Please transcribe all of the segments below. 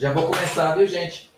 Já vou começar, viu, gente?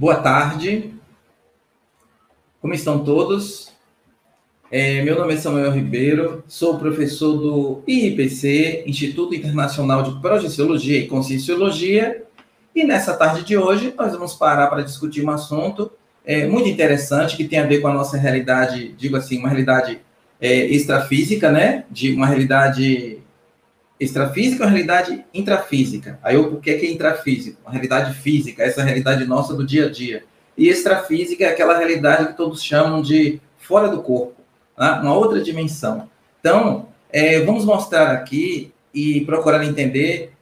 Boa tarde. Como estão todos? É, meu nome é Samuel Ribeiro, sou professor do IIPC, Instituto Internacional de Projeciologia e Conscienciologia, e nessa tarde de hoje nós vamos parar para discutir um assunto é, muito interessante que tem a ver com a nossa realidade, digo assim, uma realidade é, extrafísica, né? De uma realidade extrafísica ou realidade intrafísica? Aí o que é que é intrafísico? Uma realidade física, essa realidade nossa do dia a dia. E extrafísica é aquela realidade que todos chamam de fora do corpo, né? uma outra dimensão. Então, é, vamos mostrar aqui e procurar entender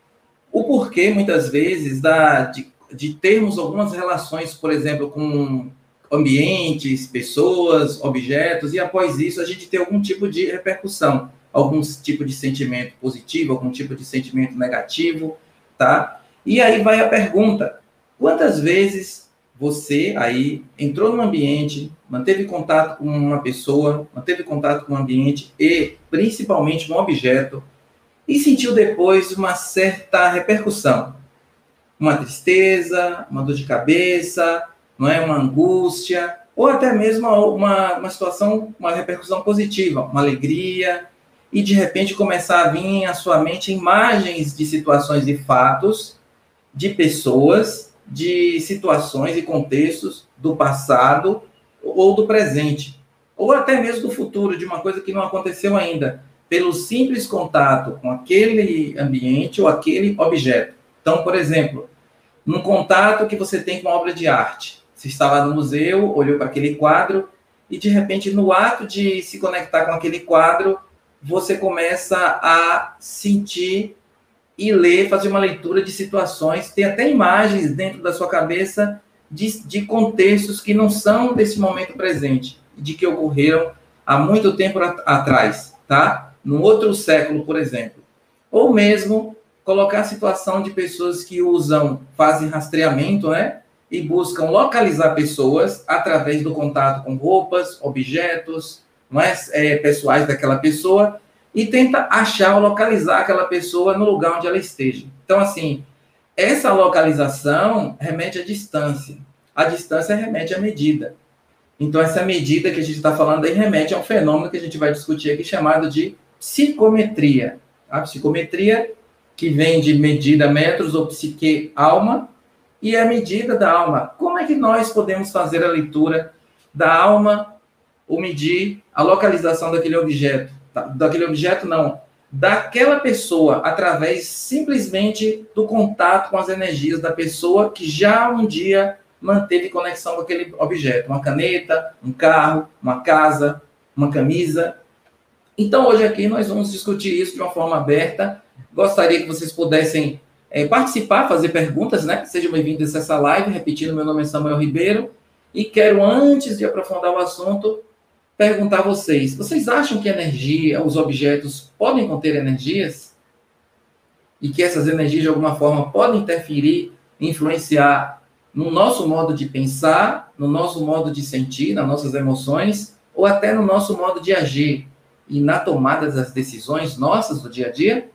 o porquê, muitas vezes, da, de, de termos algumas relações, por exemplo, com ambientes, pessoas, objetos, e após isso a gente ter algum tipo de repercussão algum tipo de sentimento positivo, algum tipo de sentimento negativo, tá? E aí vai a pergunta: quantas vezes você aí entrou no ambiente, manteve contato com uma pessoa, manteve contato com o ambiente e principalmente um objeto e sentiu depois uma certa repercussão? Uma tristeza, uma dor de cabeça, não é uma angústia, ou até mesmo uma, uma situação, uma repercussão positiva, uma alegria, e de repente começar a vir à sua mente imagens de situações e fatos de pessoas, de situações e contextos do passado ou do presente, ou até mesmo do futuro, de uma coisa que não aconteceu ainda, pelo simples contato com aquele ambiente ou aquele objeto. Então, por exemplo, num contato que você tem com uma obra de arte, você está lá no museu, olhou para aquele quadro e de repente no ato de se conectar com aquele quadro, você começa a sentir e ler, fazer uma leitura de situações, tem até imagens dentro da sua cabeça de, de contextos que não são desse momento presente, de que ocorreram há muito tempo atrás, tá? Num outro século, por exemplo. Ou mesmo colocar a situação de pessoas que usam, fazem rastreamento, né? E buscam localizar pessoas através do contato com roupas, objetos, não é, é pessoais daquela pessoa, e tenta achar ou localizar aquela pessoa no lugar onde ela esteja. Então, assim, essa localização remete à distância. A distância remete à medida. Então, essa medida que a gente está falando aí remete a um fenômeno que a gente vai discutir aqui chamado de psicometria. A psicometria, que vem de medida metros ou psique alma, e é a medida da alma. Como é que nós podemos fazer a leitura da alma ou medir a localização daquele objeto? Daquele objeto, não. Daquela pessoa, através simplesmente do contato com as energias da pessoa que já um dia manteve conexão com aquele objeto. Uma caneta, um carro, uma casa, uma camisa. Então, hoje aqui nós vamos discutir isso de uma forma aberta. Gostaria que vocês pudessem é, participar, fazer perguntas, né? Sejam bem-vindos a essa live. Repetindo, meu nome é Samuel Ribeiro. E quero, antes de aprofundar o assunto, perguntar a vocês: vocês acham que energia, os objetos podem conter energias? E que essas energias, de alguma forma, podem interferir, influenciar no nosso modo de pensar, no nosso modo de sentir, nas nossas emoções, ou até no nosso modo de agir e na tomada das decisões nossas do dia a dia?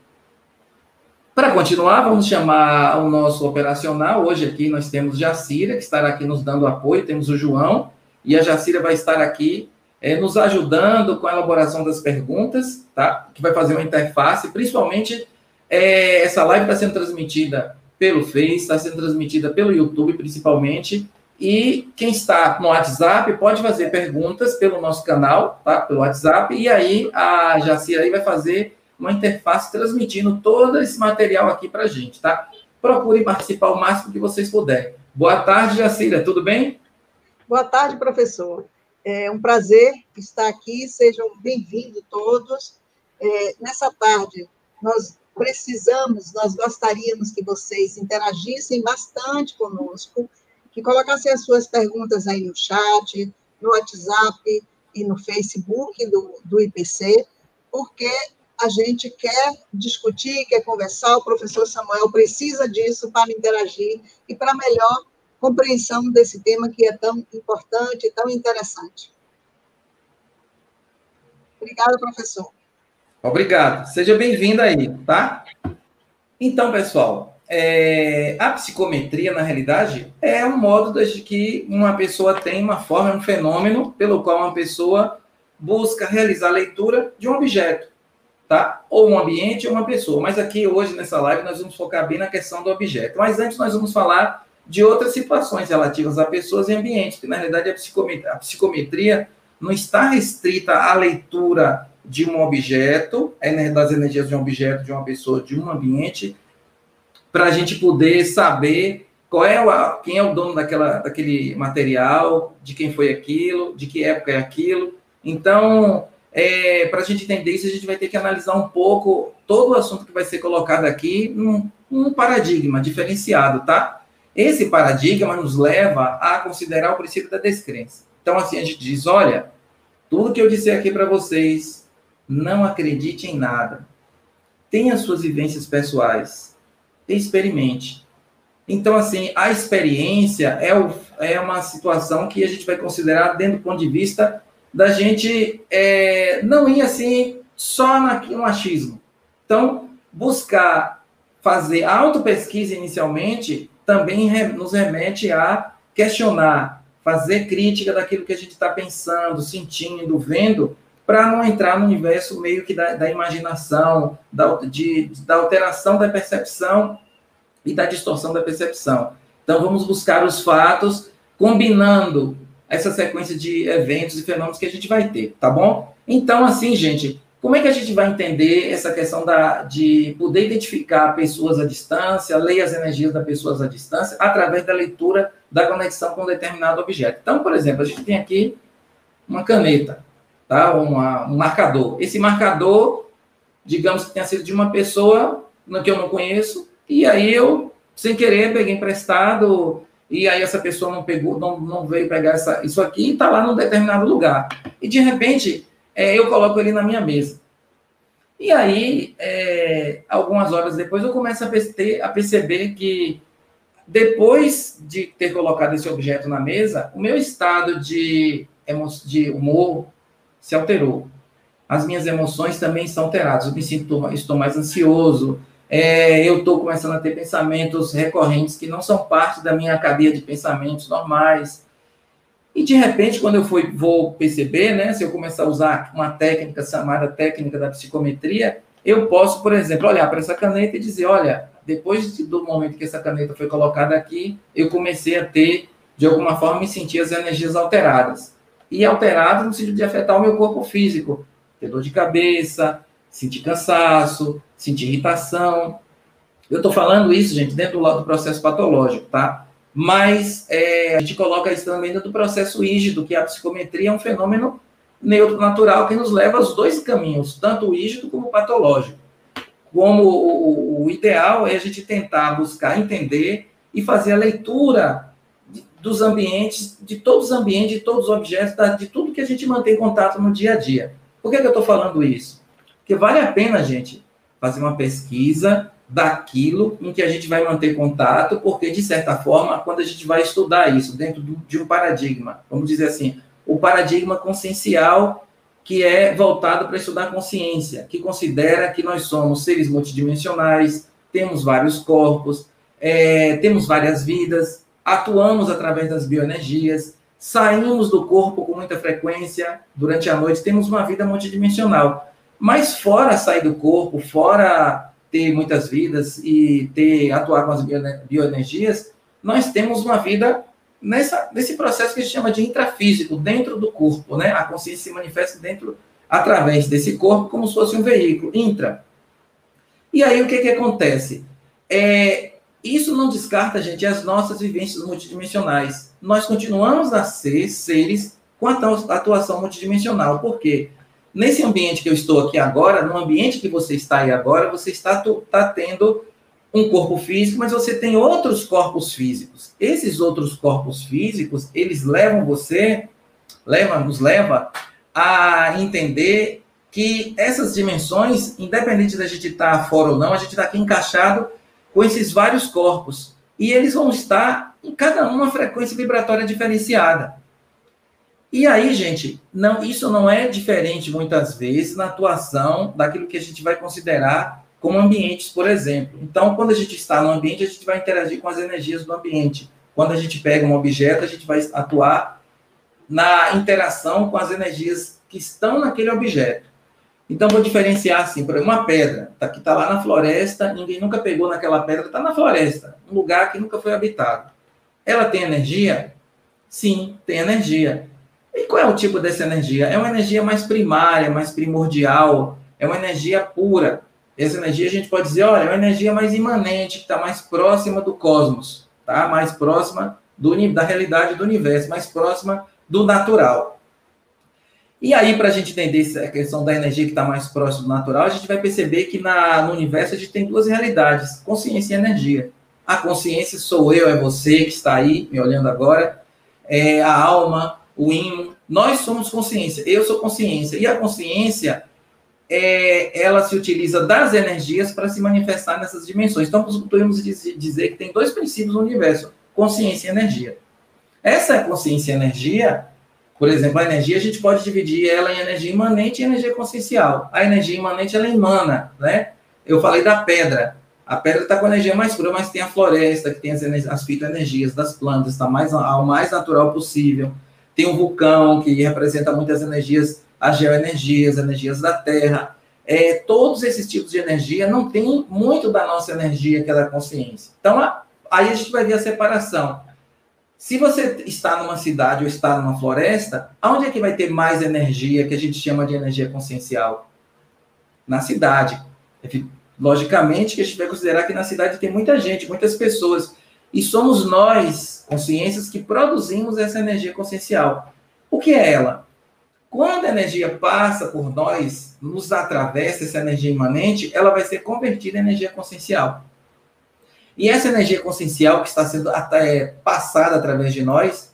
Para continuar, vamos chamar o nosso operacional. Hoje aqui nós temos Jacira, que estará aqui nos dando apoio, temos o João, e a Jacira vai estar aqui é, nos ajudando com a elaboração das perguntas, tá? Que vai fazer uma interface, principalmente é, essa live está sendo transmitida pelo Face, está sendo transmitida pelo YouTube, principalmente. E quem está no WhatsApp pode fazer perguntas pelo nosso canal, tá? Pelo WhatsApp, e aí a Jacira aí vai fazer uma interface transmitindo todo esse material aqui para a gente, tá? Procure participar o máximo que vocês puderem. Boa tarde, Jacira, tudo bem? Boa tarde, professor. É um prazer estar aqui, sejam bem-vindos todos. É, nessa tarde, nós precisamos, nós gostaríamos que vocês interagissem bastante conosco, que colocassem as suas perguntas aí no chat, no WhatsApp e no Facebook do, do IPC, porque a gente quer discutir, quer conversar, o professor Samuel precisa disso para interagir e para melhor compreensão desse tema que é tão importante tão interessante. Obrigada, professor. Obrigado. Seja bem-vinda aí, tá? Então, pessoal, é, a psicometria, na realidade, é um modo de que uma pessoa tem uma forma, um fenômeno pelo qual uma pessoa busca realizar a leitura de um objeto, tá? Ou um ambiente ou uma pessoa. Mas aqui, hoje, nessa live, nós vamos focar bem na questão do objeto. Mas antes, nós vamos falar de outras situações relativas a pessoas e ambientes, que na realidade a psicometria, a psicometria não está restrita à leitura de um objeto, é das energias de um objeto, de uma pessoa, de um ambiente, para a gente poder saber qual é o, quem é o dono daquela, daquele material, de quem foi aquilo, de que época é aquilo. Então, é, para a gente entender isso, a gente vai ter que analisar um pouco todo o assunto que vai ser colocado aqui num, num paradigma diferenciado, tá? Esse paradigma nos leva a considerar o princípio da descrença. Então, assim, a gente diz: olha, tudo que eu disser aqui para vocês, não acredite em nada. Tenha suas vivências pessoais. Experimente. Então, assim, a experiência é, o, é uma situação que a gente vai considerar dentro do ponto de vista da gente é, não ir assim só no achismo. Então, buscar fazer auto-pesquisa inicialmente também nos remete a questionar, fazer crítica daquilo que a gente está pensando, sentindo, vendo, para não entrar no universo meio que da, da imaginação, da, de, da alteração da percepção e da distorção da percepção. Então, vamos buscar os fatos, combinando essa sequência de eventos e fenômenos que a gente vai ter, tá bom? Então, assim, gente, como é que a gente vai entender essa questão da, de poder identificar pessoas à distância, ler as energias das pessoas à distância, através da leitura da conexão com um determinado objeto? Então, por exemplo, a gente tem aqui uma caneta, tá? Uma, um marcador. Esse marcador, digamos que tenha sido de uma pessoa que eu não conheço, e aí eu, sem querer, peguei emprestado, e aí essa pessoa não pegou, não, não veio pegar essa, isso aqui e está lá num determinado lugar. E de repente, é, eu coloco ele na minha mesa. E aí, é, algumas horas depois, eu começo a, perceber, a perceber que depois de ter colocado esse objeto na mesa, o meu estado de, de humor se alterou. As minhas emoções também estão alteradas. Eu me sinto, estou mais ansioso, é, eu estou começando a ter pensamentos recorrentes que não são parte da minha cadeia de pensamentos normais. E de repente, quando eu fui, vou perceber, né, se eu começar a usar uma técnica chamada técnica da psicometria, eu posso, por exemplo, olhar para essa caneta e dizer: olha, depois do momento que essa caneta foi colocada aqui, eu comecei a ter, de alguma forma, me sentir as energias alteradas. E alteradas no sentido de afetar o meu corpo físico, ter dor de cabeça, sentir cansaço, sentir irritação. Eu estou falando isso, gente, dentro do lado do processo patológico, tá? Mas é, a gente coloca isso também dentro do processo rígido, que a psicometria é um fenômeno neutro natural que nos leva aos dois caminhos, tanto o rígido como o patológico. Como o, o, ideal é a gente tentar buscar entender e fazer a leitura de, dos ambientes, de todos os ambientes, de todos os objetos, de tudo que a gente mantém contato no dia a dia. Por que, que eu estou falando isso? Porque vale a pena, gente, fazer uma pesquisa daquilo em que a gente vai manter contato, porque, de certa forma, quando a gente vai estudar isso dentro de um paradigma, vamos dizer assim, o paradigma consciencial que é voltado para estudar consciência, que considera que nós somos seres multidimensionais, temos vários corpos, é, temos várias vidas, atuamos através das bioenergias, saímos do corpo com muita frequência durante a noite, temos uma vida multidimensional. Mas fora sair do corpo, fora ter muitas vidas e ter atuar com as bioenergias, nós temos uma vida nessa, nesse processo que a gente chama de intrafísico, dentro do corpo, né? A consciência se manifesta dentro, através desse corpo, como se fosse um veículo, intra. E aí o que que acontece? É, isso não descarta, gente, as nossas vivências multidimensionais. Nós continuamos a ser seres com atuação multidimensional. Por quê? Nesse ambiente que eu estou aqui agora, no ambiente que você está aí agora, você está, está tendo um corpo físico, mas você tem outros corpos físicos. Esses outros corpos físicos, eles levam você, leva, nos leva a entender que essas dimensões, independente da gente estar fora ou não, a gente está aqui encaixado com esses vários corpos. E eles vão estar em cada uma frequência vibratória diferenciada. E aí, gente, não, isso não é diferente muitas vezes na atuação daquilo que a gente vai considerar como ambientes, por exemplo. Então, quando a gente está no ambiente, a gente vai interagir com as energias do ambiente. Quando a gente pega um objeto, a gente vai atuar na interação com as energias que estão naquele objeto. Então, vou diferenciar assim, por exemplo, uma pedra tá, que está lá na floresta, ninguém nunca pegou naquela pedra, está na floresta, um lugar que nunca foi habitado. Ela tem energia? Sim, tem energia. E qual é o tipo dessa energia? É uma energia mais primária, mais primordial, é uma energia pura. Essa energia a gente pode dizer, olha, é uma energia mais imanente, que está mais próxima do cosmos, tá? Mais próxima do, da realidade do universo, mais próxima do natural. E aí, para a gente entender a questão da energia que está mais próxima do natural, a gente vai perceber que na, no universo a gente tem duas realidades, consciência e energia. A consciência sou eu, é você que está aí me olhando agora. É a alma, o ímã. Nós somos consciência, eu sou consciência. E a consciência, é, ela se utiliza das energias para se manifestar nessas dimensões. Então, podemos dizer que tem dois princípios no universo: consciência e energia. Essa consciência e energia, por exemplo, a energia, a gente pode dividir ela em energia imanente e energia consciencial. A energia imanente, ela emana, né? Eu falei da pedra. A pedra está com energia mais pura, mas tem a floresta, que tem as, as fitoenergias das plantas, está mais, ao mais natural possível. Tem um vulcão, que representa muitas energias, as geoenergias, energias da Terra. é, todos esses tipos de energia não tem muito da nossa energia, que é da consciência. Então, aí a gente vai ver a separação. Se você está numa cidade ou está numa floresta, aonde é que vai ter mais energia, que a gente chama de energia consciencial? Na cidade. Logicamente que a gente vai considerar que na cidade tem muita gente, muitas pessoas. E somos nós, consciências, que produzimos essa energia consciencial. O que é ela? Quando a energia passa por nós, nos atravessa essa energia imanente, ela vai ser convertida em energia consciencial. E essa energia consciencial que está sendo até passada através de nós,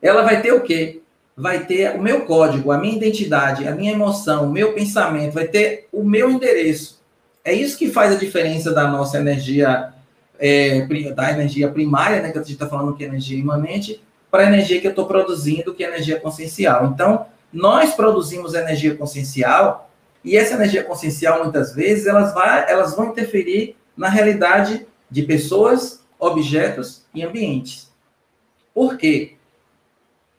ela vai ter o quê? Vai ter o meu código, a minha identidade, a minha emoção, o meu pensamento, vai ter o meu endereço. É isso que faz a diferença da nossa energia, é, da energia primária, né, que a gente está falando que é energia imanente, para a energia que eu estou produzindo, que é energia consciencial. Então, nós produzimos energia consciencial e essa energia consciencial, muitas vezes, elas, vai, elas vão interferir na realidade de pessoas, objetos e ambientes. Por quê?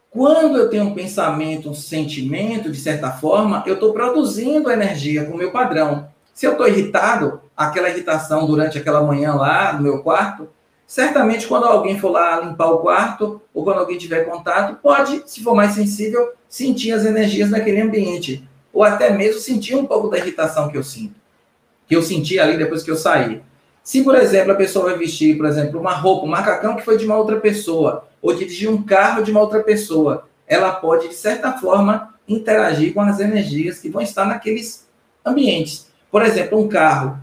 Quando eu tenho um pensamento, um sentimento, de certa forma, eu estou produzindo energia com o meu padrão. Se eu estou irritado, aquela irritação durante aquela manhã lá no meu quarto, certamente quando alguém for lá limpar o quarto, ou quando alguém tiver contato, pode, se for mais sensível, sentir as energias naquele ambiente. Ou até mesmo sentir um pouco da irritação que eu sinto. Que eu senti ali depois que eu saí. Se, por exemplo, a pessoa vai vestir, por exemplo, uma roupa, um macacão que foi de uma outra pessoa, ou dirigir um carro de uma outra pessoa, ela pode, de certa forma, interagir com as energias que vão estar naqueles ambientes. Por exemplo, um carro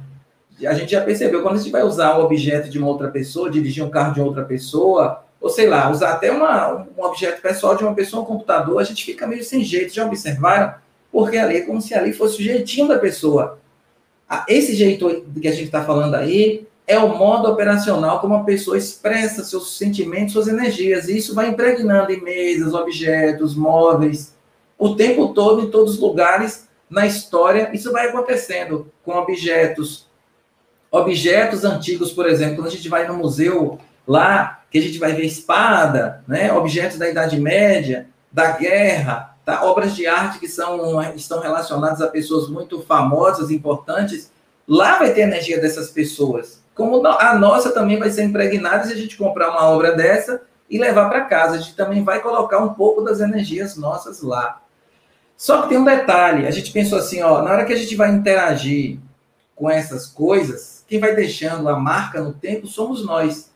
a gente já percebeu, quando a gente vai usar o objeto de uma outra pessoa, dirigir um carro de outra pessoa, ou sei lá, usar até uma, um objeto pessoal de uma pessoa, um computador, a gente fica meio sem jeito. Já observaram? Porque ali é como se ali fosse o jeitinho da pessoa. Esse jeito que a gente está falando aí é o modo operacional como a pessoa expressa seus sentimentos, suas energias. E isso vai impregnando em mesas, objetos, móveis, o tempo todo, em todos os lugares, na história. Isso vai acontecendo com objetos, objetos antigos, por exemplo, quando a gente vai no museu lá, que a gente vai ver espada, né, objetos da Idade Média, da guerra, tá? obras de arte que são, estão relacionadas a pessoas muito famosas, importantes, lá vai ter energia dessas pessoas. Como a nossa também vai ser impregnada se a gente comprar uma obra dessa e levar para casa. A gente também vai colocar um pouco das energias nossas lá. Só que tem um detalhe, a gente pensou assim, ó, na hora que a gente vai interagir com essas coisas, quem vai deixando a marca no tempo somos nós.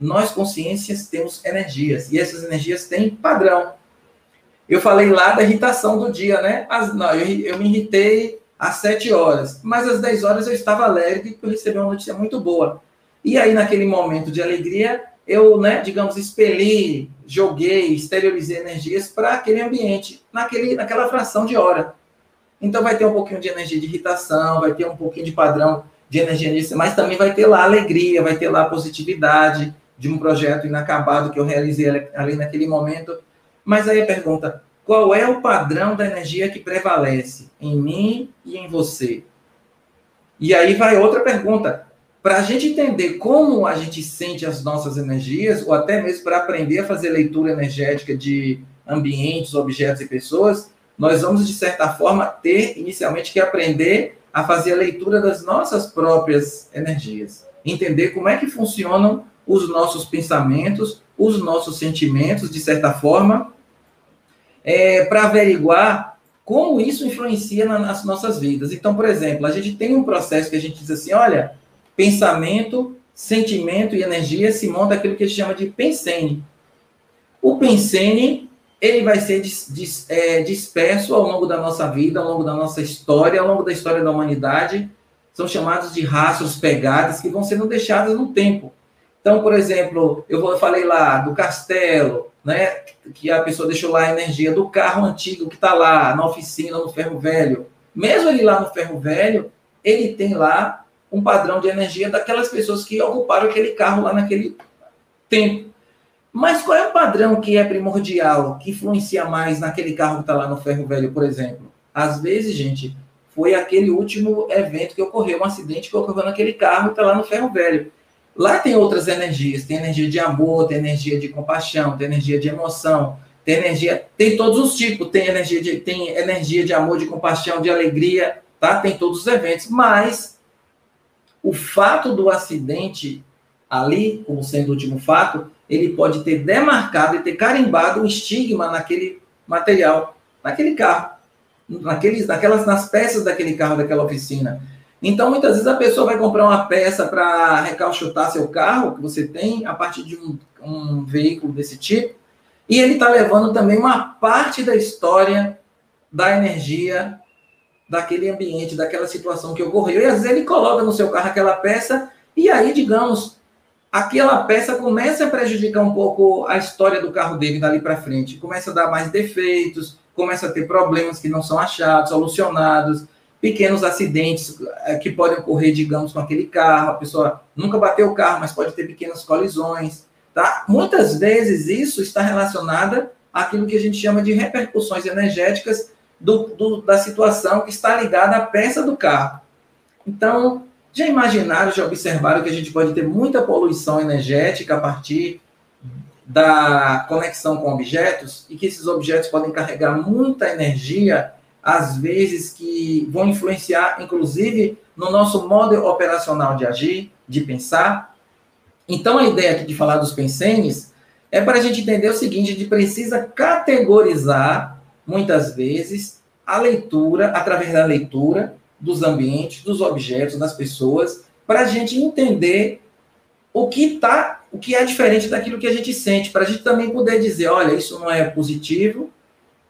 Nós, consciências, temos energias. E essas energias têm padrão. Eu falei lá da irritação do dia, né? As, não, eu, eu me irritei às 7 horas. Mas às 10 horas eu estava alegre porque eu recebi uma notícia muito boa. E aí, naquele momento de alegria, eu, né, digamos, expeli, joguei, exteriorizei energias para aquele ambiente, naquele, naquela fração de hora. Então, vai ter um pouquinho de energia de irritação, vai ter um pouquinho de padrão de energia nisso, mas também vai ter lá alegria, vai ter lá positividade de um projeto inacabado que eu realizei ali naquele momento. Mas aí a pergunta, qual é o padrão da energia que prevalece em mim e em você? E aí vai outra pergunta. Para a gente entender como a gente sente as nossas energias, ou até mesmo para aprender a fazer leitura energética de ambientes, objetos e pessoas, nós vamos, de certa forma, ter inicialmente que aprender a fazer a leitura das nossas próprias energias, entender como é que funcionam os nossos pensamentos, os nossos sentimentos, de certa forma, é, para averiguar como isso influencia na, nas nossas vidas. Então, por exemplo, a gente tem um processo que a gente diz assim, olha, pensamento, sentimento e energia se monta aquilo que a gente chama de pensene. O pensene ele vai ser dis, dis, é, disperso ao longo da nossa vida, ao longo da nossa história, ao longo da história da humanidade. São chamados de rastros, pegadas, que vão sendo deixadas no tempo. Então, por exemplo, eu falei lá do castelo, né, que a pessoa deixou lá a energia do carro antigo que está lá na oficina, no ferro velho. Mesmo ele lá no ferro velho, ele tem lá um padrão de energia daquelas pessoas que ocuparam aquele carro lá naquele tempo. Mas qual é o padrão que é primordial, que influencia mais naquele carro que está lá no ferro velho, por exemplo? Às vezes, gente, foi aquele último evento que ocorreu, um acidente que ocorreu naquele carro que está lá no ferro velho. Lá tem outras energias, tem energia de amor, tem energia de compaixão, tem energia de emoção, tem energia, tem todos os tipos, tem energia de, tem energia de amor, de compaixão, de alegria, tá? Tem todos os eventos, mas o fato do acidente ali, como sendo o último fato, ele pode ter demarcado e ter carimbado um estigma naquele material, naquele carro, naqueles, naquelas, nas peças daquele carro, daquela oficina. Então, muitas vezes a pessoa vai comprar uma peça para recalchutar seu carro que você tem a partir de um, um veículo desse tipo, e ele está levando também uma parte da história da energia daquele ambiente, daquela situação que ocorreu. E às vezes ele coloca no seu carro aquela peça, e aí, digamos, aquela peça começa a prejudicar um pouco a história do carro dele dali para frente. Começa a dar mais defeitos, começa a ter problemas que não são achados, solucionados, pequenos acidentes eh, que podem ocorrer, digamos, com aquele carro. A pessoa nunca bateu o carro, mas pode ter pequenas colisões. Tá? Muitas vezes isso está relacionado àquilo que a gente chama de repercussões energéticas do, do, da situação que está ligada à peça do carro. Então, já imaginaram, já observaram que a gente pode ter muita poluição energética a partir da conexão com objetos e que esses objetos podem carregar muita energia, às vezes que vão influenciar, inclusive, no nosso modo operacional de agir, de pensar. Então, a ideia aqui de falar dos pensenes é para a gente entender o seguinte: a gente precisa categorizar, muitas vezes, a leitura, através da leitura, dos ambientes, dos objetos, das pessoas, para a gente entender o que tá, o que é diferente daquilo que a gente sente, para a gente também poder dizer, olha, isso não é positivo,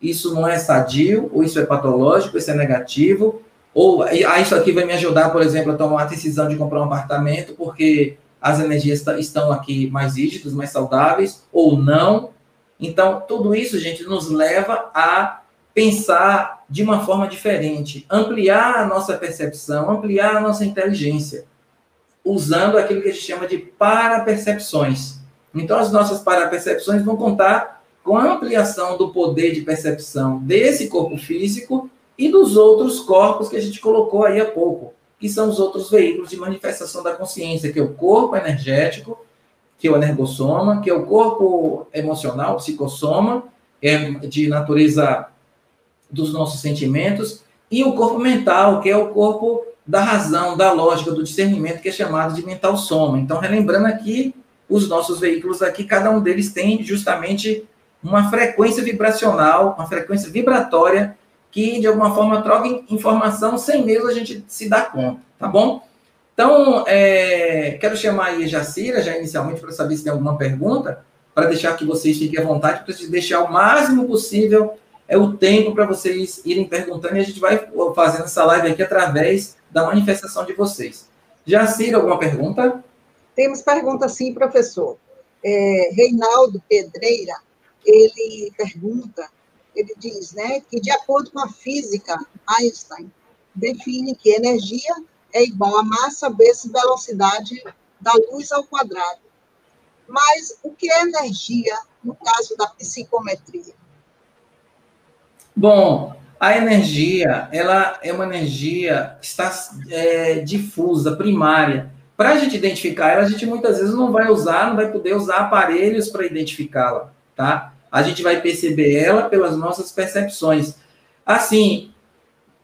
isso não é sadio, ou isso é patológico, isso é negativo, ou ah, isso aqui vai me ajudar, por exemplo, a tomar a decisão de comprar um apartamento, porque as energias estão aqui mais rígidas, mais saudáveis, ou não. Então, tudo isso, gente, nos leva a pensar de uma forma diferente, ampliar a nossa percepção, ampliar a nossa inteligência, usando aquilo que a gente chama de parapercepções. Então, as nossas parapercepções vão contar com a ampliação do poder de percepção desse corpo físico e dos outros corpos que a gente colocou aí há pouco, que são os outros veículos de manifestação da consciência, que é o corpo energético, que é o energossoma, que é o corpo emocional, psicossoma, é de natureza dos nossos sentimentos, e o corpo mental, que é o corpo da razão, da lógica, do discernimento, que é chamado de mental soma. Então, relembrando aqui, os nossos veículos aqui, cada um deles tem justamente uma frequência vibracional, uma frequência vibratória, que de alguma forma troca informação sem mesmo a gente se dar conta, tá bom? Então, é, quero chamar aí a Jacira, já inicialmente, para saber se tem alguma pergunta, para deixar que vocês fiquem à vontade, para deixar o máximo possível é o tempo para vocês irem perguntando e a gente vai fazendo essa live aqui através da manifestação de vocês. Jacira, alguma pergunta? Temos pergunta sim, professor. É, Reinaldo Pedreira, ele pergunta, ele diz, né, que de acordo com a física, Einstein define que energia é igual a massa vezes velocidade da luz ao quadrado. Mas o que é energia no caso da psicometria? Bom, a energia, ela é uma energia que está é, difusa, primária. Para a gente identificar ela, a gente muitas vezes não vai usar, não vai poder usar aparelhos para identificá-la, tá? A gente vai perceber ela pelas nossas percepções. Assim,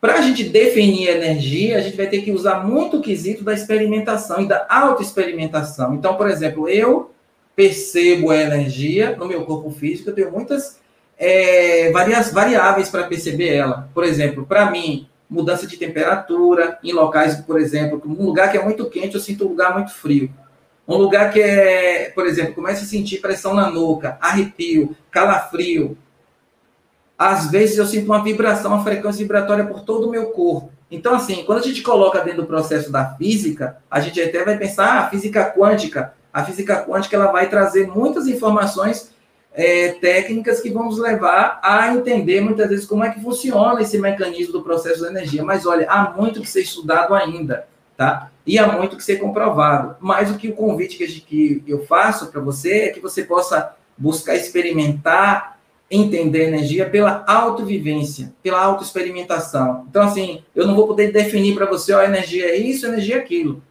para a gente definir energia, a gente vai ter que usar muito o quesito da experimentação e da autoexperimentação. Então, por exemplo, eu percebo a energia no meu corpo físico, eu tenho muitas é, várias variáveis para perceber ela. Por exemplo, para mim, mudança de temperatura em locais, por exemplo, um lugar que é muito quente, eu sinto um lugar muito frio. Um lugar que é, por exemplo, começa a sentir pressão na nuca, arrepio, calafrio. Às vezes eu sinto uma vibração, uma frequência vibratória por todo o meu corpo. Então, assim, quando a gente coloca dentro do processo da física, a gente até vai pensar, ah, a física quântica. A física quântica ela vai trazer muitas informações é, técnicas que vão nos levar a entender muitas vezes como é que funciona esse mecanismo do processo da energia. Mas olha, há muito que ser estudado ainda, tá? E há muito que ser comprovado. Mas o que o convite que eu faço para você é que você possa buscar experimentar, entender a energia pela autovivência, pela autoexperimentação. Então, assim, eu não vou poder definir para você, ó, energia é isso, energia é aquilo.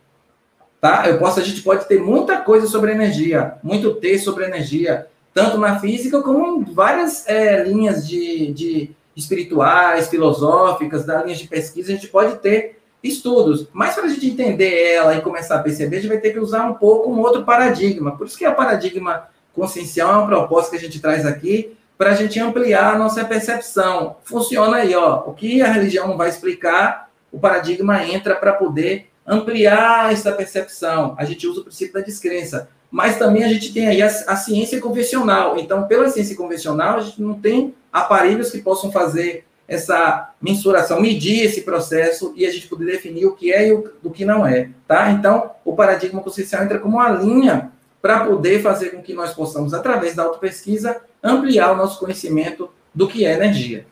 Tá? Eu posso, a gente pode ter muita coisa sobre energia, muito texto sobre energia, tanto na física como em várias é, linhas de, de, espirituais, filosóficas, das linhas de pesquisa, a gente pode ter estudos, mas para a gente entender ela e começar a perceber, a gente vai ter que usar um pouco um outro paradigma. Por isso que o paradigma consciencial é uma proposta que a gente traz aqui para a gente ampliar a nossa percepção. Funciona aí, ó. O que a religião vai explicar, o paradigma entra para poder ampliar essa percepção. A gente usa o princípio da descrença. Mas também a gente tem aí a, a ciência convencional. Então, pela ciência convencional, a gente não tem aparelhos que possam fazer essa mensuração, medir esse processo e a gente poder definir o que é e o do que não é, tá? Então, o paradigma consciencial entra como uma linha para poder fazer com que nós possamos, através da autopesquisa, ampliar o nosso conhecimento do que é energia.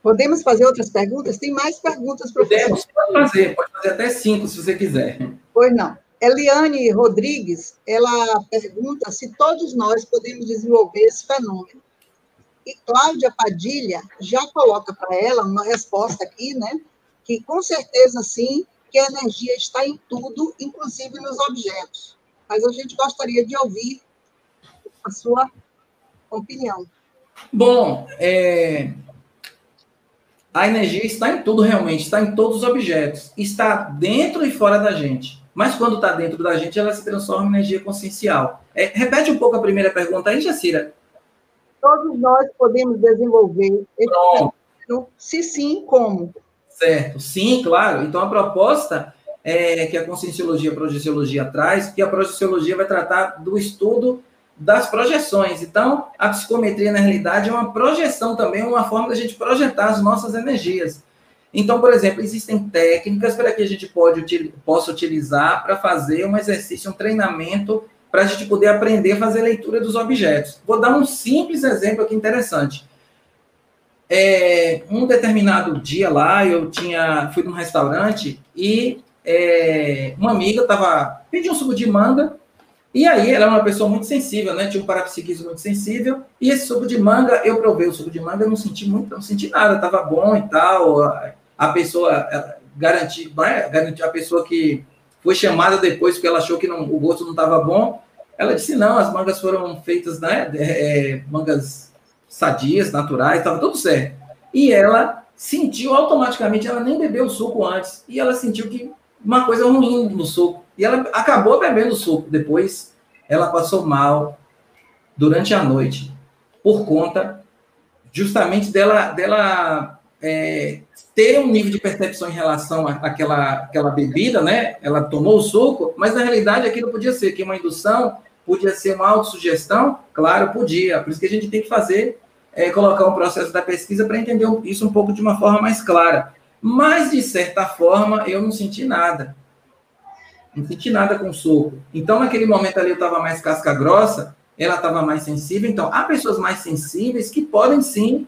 Podemos fazer outras perguntas? Tem mais perguntas, professor? Podemos, pode fazer, pode fazer até cinco, se você quiser. Pois não. Eliane Rodrigues, ela pergunta se todos nós podemos desenvolver esse fenômeno. E Cláudia Padilha já coloca para ela uma resposta aqui, né? Que com certeza sim, que a energia está em tudo, inclusive nos objetos. Mas a gente gostaria de ouvir a sua opinião. Bom, é... a energia está em tudo realmente, está em todos os objetos, está dentro e fora da gente. Mas quando está dentro da gente, ela se transforma em energia consciencial. É, repete um pouco a primeira pergunta aí, Jacira. Todos nós podemos desenvolver esse fenômeno, se sim, como? Certo, sim, claro. Então a proposta é que a conscienciologia e a projeciologia traz, que a projeciologia vai tratar do estudo das projeções. Então, a psicometria, na realidade, é uma projeção também, uma forma da gente projetar as nossas energias. Então, por exemplo, existem técnicas para que a gente pode, possa utilizar para fazer um exercício, um treinamento para a gente poder aprender a fazer leitura dos objetos. Vou dar um simples exemplo aqui interessante. É, um determinado dia lá, eu tinha fui num restaurante e é, uma amiga estava pedindo um suco de manga e aí ela é uma pessoa muito sensível, né? Tinha um parapsiquismo muito sensível e esse suco de manga eu provei o suco de manga, não senti muito, não senti nada, estava bom e tal. A, pessoa garantiu, é? garantiu a pessoa que foi chamada depois porque ela achou que não, o gosto não estava bom. Ela disse: não, as mangas foram feitas, né? É, é, mangas sadias, naturais, estava tudo certo. E ela sentiu automaticamente, ela nem bebeu o suco antes, e ela sentiu que uma coisa ruim no suco. E ela acabou bebendo o suco. Depois, ela passou mal durante a noite, por conta justamente dela, dela é, ter um nível de percepção em relação àquela, àquela bebida, né? Ela tomou o suco, mas na realidade aquilo podia ser que uma indução, podia ser uma autossugestão, claro, podia. Por isso que a gente tem que fazer, é, colocar um processo da pesquisa para entender isso um pouco de uma forma mais clara. Mas, de certa forma, eu não senti nada. Não senti nada com o suco. Então, naquele momento ali, eu estava mais casca grossa, ela estava mais sensível. Então, há pessoas mais sensíveis que podem sim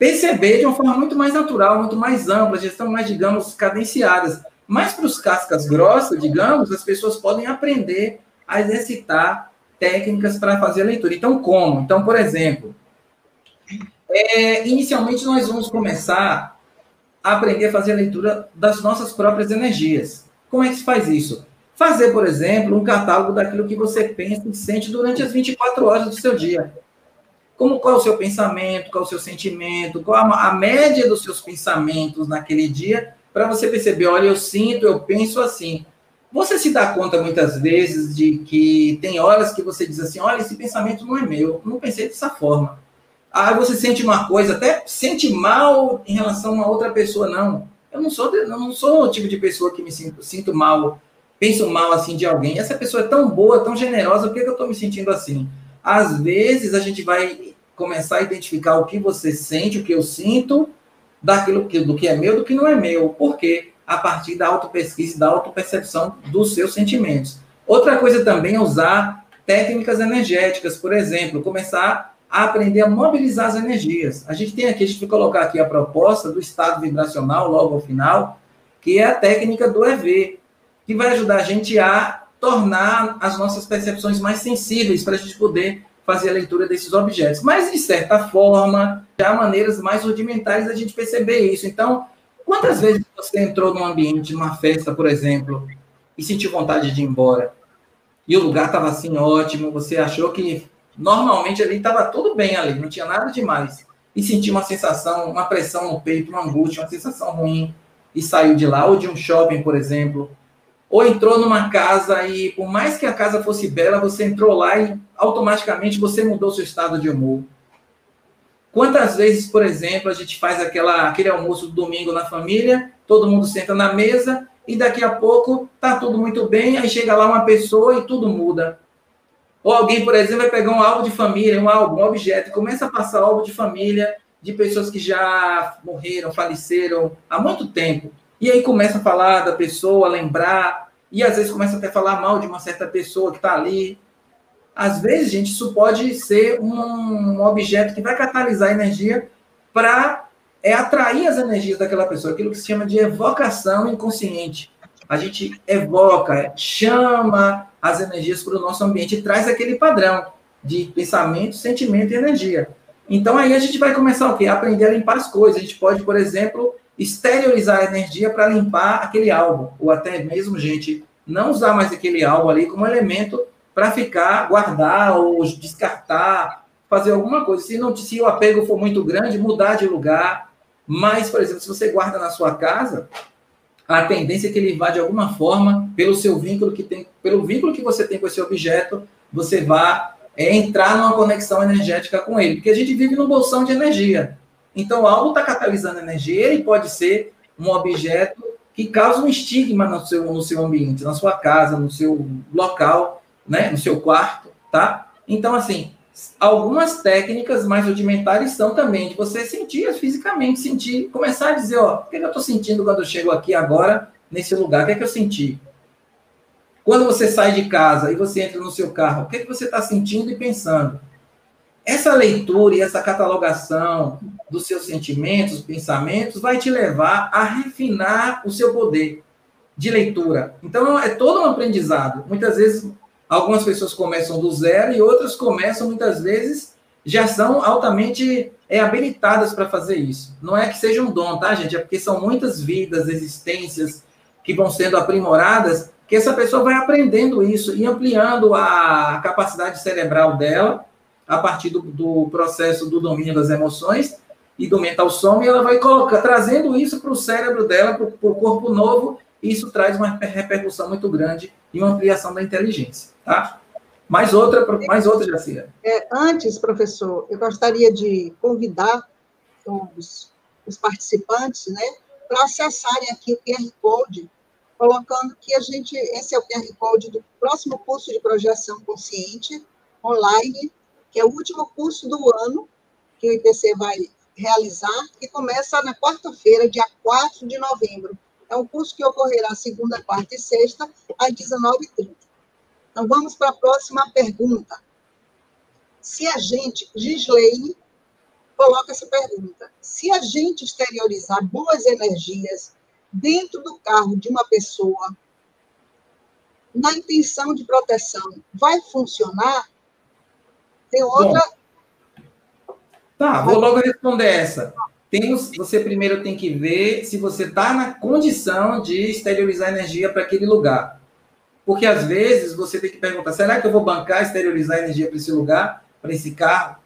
perceber de uma forma muito mais natural, muito mais ampla, já estão mais, digamos, cadenciadas. Mas para os cascas grossas, digamos, as pessoas podem aprender a exercitar técnicas para fazer a leitura. Então, como? Então, por exemplo, é, inicialmente nós vamos começar a aprender a fazer a leitura das nossas próprias energias. Como é que se faz isso? Fazer, por exemplo, um catálogo daquilo que você pensa e sente durante as 24 horas do seu dia como qual é o seu pensamento, qual é o seu sentimento, qual a, a média dos seus pensamentos naquele dia, para você perceber, olha, eu sinto, eu penso assim. Você se dá conta muitas vezes de que tem horas que você diz assim, olha, esse pensamento não é meu, não pensei dessa forma. Aí você sente uma coisa, até sente mal em relação a outra pessoa, não. Eu não sou, eu não sou o tipo de pessoa que me sinto, sinto mal, penso mal assim de alguém. Essa pessoa é tão boa, tão generosa, por que, que eu estou me sentindo assim? Às vezes a gente vai começar a identificar o que você sente, o que eu sinto, daquilo que, do que é meu, do que não é meu. Por quê? A partir da autopesquisa, da autopercepção dos seus sentimentos. Outra coisa também é usar técnicas energéticas, por exemplo, começar a aprender a mobilizar as energias. A gente tem aqui, a gente vai colocar aqui a proposta do estado vibracional logo ao final, que é a técnica do EV, que vai ajudar a gente a tornar as nossas percepções mais sensíveis para a gente poder fazer a leitura desses objetos. Mas, de certa forma, já há maneiras mais rudimentares da gente perceber isso. Então, quantas vezes você entrou num ambiente, numa festa, por exemplo, e sentiu vontade de ir embora? E o lugar estava assim ótimo, você achou que normalmente ali estava tudo bem ali, não tinha nada demais. e sentiu uma sensação, uma pressão no peito, uma angústia, uma sensação ruim e saiu de lá, ou de um shopping, por exemplo, ou entrou numa casa e, por mais que a casa fosse bela, você entrou lá e automaticamente você mudou seu estado de humor. Quantas vezes, por exemplo, a gente faz aquela, aquele almoço do domingo na família, todo mundo senta na mesa e daqui a pouco tá tudo muito bem, aí chega lá uma pessoa e tudo muda. Ou alguém, por exemplo, vai pegar um álbum de família, um álbum, um objeto, e começa a passar álbum de família de pessoas que já morreram, faleceram há muito tempo. E aí começa a falar da pessoa, lembrar, e às vezes começa até a falar mal de uma certa pessoa que está ali. Às vezes, gente, isso pode ser um, objeto que vai catalisar a energia para é, atrair as energias daquela pessoa, aquilo que se chama de evocação inconsciente. A gente evoca, chama as energias para o nosso ambiente e traz aquele padrão de pensamento, sentimento e energia. Então aí a gente vai começar o quê? Aprender a limpar as coisas. A gente pode, por exemplo, exteriorizar a energia para limpar aquele algo, ou até mesmo, gente, não usar mais aquele algo ali como elemento para ficar, guardar ou descartar, fazer alguma coisa. Se, não, se o apego for muito grande, mudar de lugar. Mas, por exemplo, se você guarda na sua casa, a tendência é que ele vá de alguma forma pelo seu vínculo que tem, pelo vínculo que você tem com esse objeto, você vá é, entrar numa conexão energética com ele, porque a gente vive num bolsão de energia. Então, algo está catalisando energia, ele pode ser um objeto que causa um estigma no seu, no seu ambiente, na sua casa, no seu local, né, no seu quarto, tá? Então, assim, algumas técnicas mais rudimentares são também de você sentir fisicamente, sentir, começar a dizer, ó, o que, é que eu estou sentindo quando eu chego aqui agora, nesse lugar, o que é que eu senti? Quando você sai de casa e você entra no seu carro, o que é que você está sentindo e pensando? Essa leitura e essa catalogação dos seus sentimentos, pensamentos, vai te levar a refinar o seu poder de leitura. Então, é todo um aprendizado. Muitas vezes Algumas pessoas começam do zero e outras começam, muitas vezes, já são altamente é, habilitadas para fazer isso. Não é que seja um dom, tá, gente? É porque são muitas vidas, existências que vão sendo aprimoradas, que essa pessoa vai aprendendo isso e ampliando a capacidade cerebral dela a partir do, do processo do domínio das emoções e do mental soma, e ela vai colocar, trazendo isso para o cérebro dela, para o corpo novo, e isso traz uma repercussão muito grande e uma ampliação da inteligência. Tá? Mais outra, mais outra, Jacira. É, antes, professor, eu gostaria de convidar os, os participantes, né, para acessarem aqui o QR Code, colocando que a gente, esse é o QR Code do próximo curso de projeção consciente online, que é o último curso do ano que o IPC vai realizar, que começa na quarta-feira, dia 4 de novembro. É um curso que ocorrerá segunda, quarta e sexta, às 19h30. Então, vamos para a próxima pergunta. Se a gente, Gislaine, coloca essa pergunta. Se a gente exteriorizar boas energias dentro do carro de uma pessoa, na intenção de proteção, vai funcionar? Tem outra. Bom, tá, vou logo responder essa. Você primeiro tem que ver se você está na condição de exteriorizar energia para aquele lugar. Porque às vezes você tem que perguntar: será que eu vou bancar, exteriorizar energia para esse lugar, para esse carro?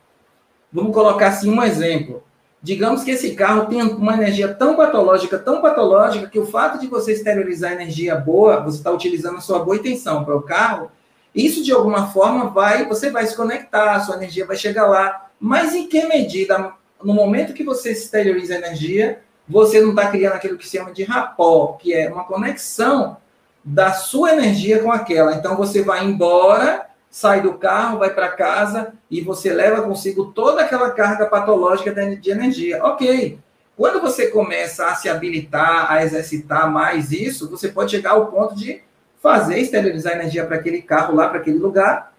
Vamos colocar assim um exemplo. Digamos que esse carro tem uma energia tão patológica, tão patológica, que o fato de você exteriorizar energia boa, você está utilizando a sua boa intenção para o carro, isso de alguma forma vai, você vai se conectar, a sua energia vai chegar lá. Mas em que medida, no momento que você exterioriza energia, você não está criando aquilo que se chama de rapó, que é uma conexão da sua energia com aquela. Então você vai embora, sai do carro, vai para casa e você leva consigo toda aquela carga patológica de energia. Ok. Quando você começa a se habilitar, a exercitar mais isso, você pode chegar ao ponto de fazer, esterilizar energia para aquele carro lá, para aquele lugar.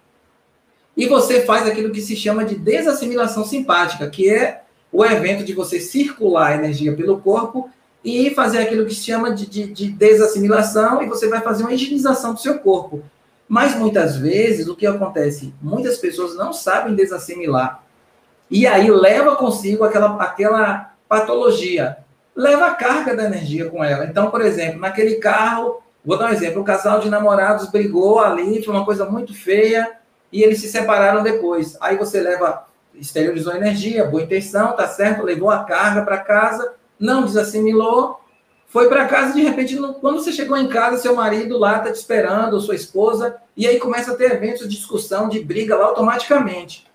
E você faz aquilo que se chama de desassimilação simpática, que é o evento de você circular a energia pelo corpo e fazer aquilo que se chama de, de, de desassimilação e você vai fazer uma higienização do seu corpo. Mas muitas vezes o que acontece? Muitas pessoas não sabem desassimilar. E aí leva consigo aquela, aquela patologia. Leva a carga da energia com ela. Então, por exemplo, naquele carro, vou dar um exemplo: o casal de namorados brigou ali, foi uma coisa muito feia, e eles se separaram depois. Aí você leva exteriorizou energia, boa intenção, tá certo, levou a carga para casa, não desassimilou, foi para casa de repente, quando você chegou em casa, seu marido lá está te esperando, ou sua esposa, e aí começa a ter eventos de discussão, de briga lá automaticamente.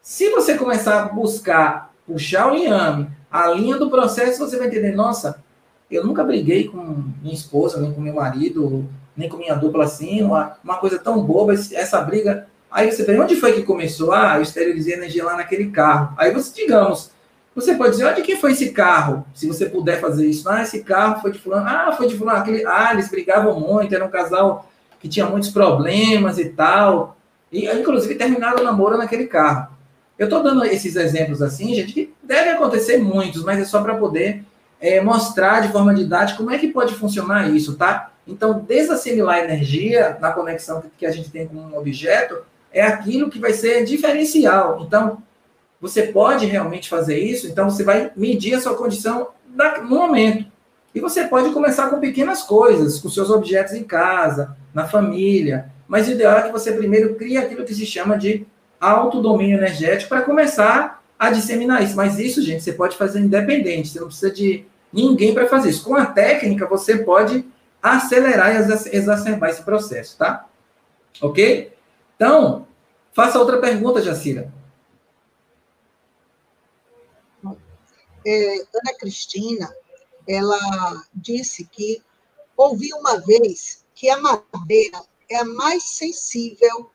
Se você começar a buscar, puxar o liame, a linha do processo, você vai entender, nossa, eu nunca briguei com minha esposa, nem com meu marido, nem com minha dupla assim, uma, uma coisa tão boba, essa briga. Aí você pergunta, onde foi que começou? Ah, eu esterilizei energia lá naquele carro. Aí você, digamos, você pode dizer, onde quem foi esse carro? Se você puder fazer isso. Ah, esse carro foi de fulano. Ah, foi de fulano. Aquele... Ah, eles brigavam muito, era um casal que tinha muitos problemas e tal. E, inclusive, terminaram o namoro naquele carro. Eu estou dando esses exemplos assim, gente, que devem acontecer muitos, mas é só para poder é, mostrar de forma didática como é que pode funcionar isso, tá? Então, desassimilar energia na conexão que a gente tem com um objeto é aquilo que vai ser diferencial. Então, você pode realmente fazer isso, então você vai medir a sua condição no momento. E você pode começar com pequenas coisas, com seus objetos em casa, na família. Mas o ideal é que você primeiro crie aquilo que se chama de autodomínio energético para começar a disseminar isso. Mas isso, gente, você pode fazer independente, você não precisa de ninguém para fazer isso. Com a técnica, você pode acelerar e exacerbar esse processo, tá? Ok? Então, faça outra pergunta, Jacira. É, Ana Cristina, ela disse que ouviu uma vez que a madeira é a mais sensível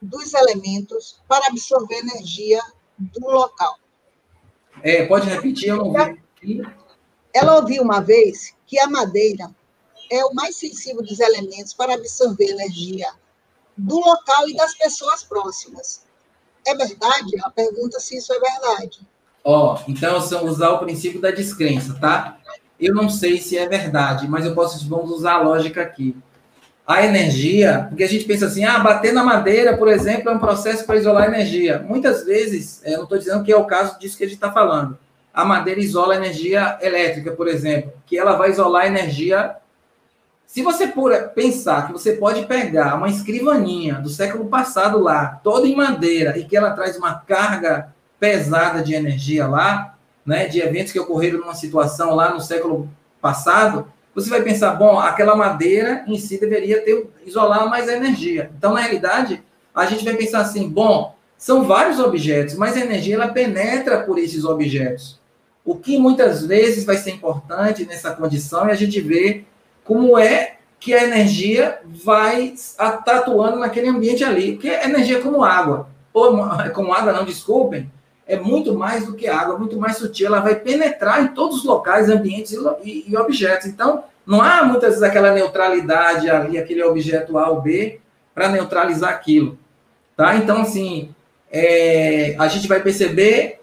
dos elementos para absorver energia do local. É, pode repetir, eu não vi. Ela ouviu uma vez que a madeira é o mais sensível dos elementos para absorver energia do local e das pessoas próximas. É verdade? Ela pergunta se isso é verdade. Ó, oh, então vamos usar o princípio da descrença, tá? Eu não sei se é verdade, mas eu posso vamos usar a lógica aqui. A energia, porque a gente pensa assim, ah, bater na madeira, por exemplo, é um processo para isolar energia. Muitas vezes, eu não estou dizendo que é o caso disso que a gente está falando. A madeira isola energia elétrica, por exemplo, que ela vai isolar energia se você por pensar que você pode pegar uma escrivaninha do século passado lá, toda em madeira, e que ela traz uma carga pesada de energia lá, né, de eventos que ocorreram numa situação lá no século passado, você vai pensar, bom, aquela madeira em si deveria ter isolar mais energia. Então, na realidade, a gente vai pensar assim, bom, são vários objetos, mas a energia ela penetra por esses objetos. O que muitas vezes vai ser importante nessa condição é a gente ver como é que a energia vai tá atuando naquele ambiente ali. Porque a energia é como água, ou como água, não desculpem, é muito mais do que água, muito mais sutil. Ela vai penetrar em todos os locais, ambientes e, e objetos. Então, não há muitas vezes aquela neutralidade ali, aquele objeto A ou B, para neutralizar aquilo. Tá? Então, assim, é, a gente vai perceber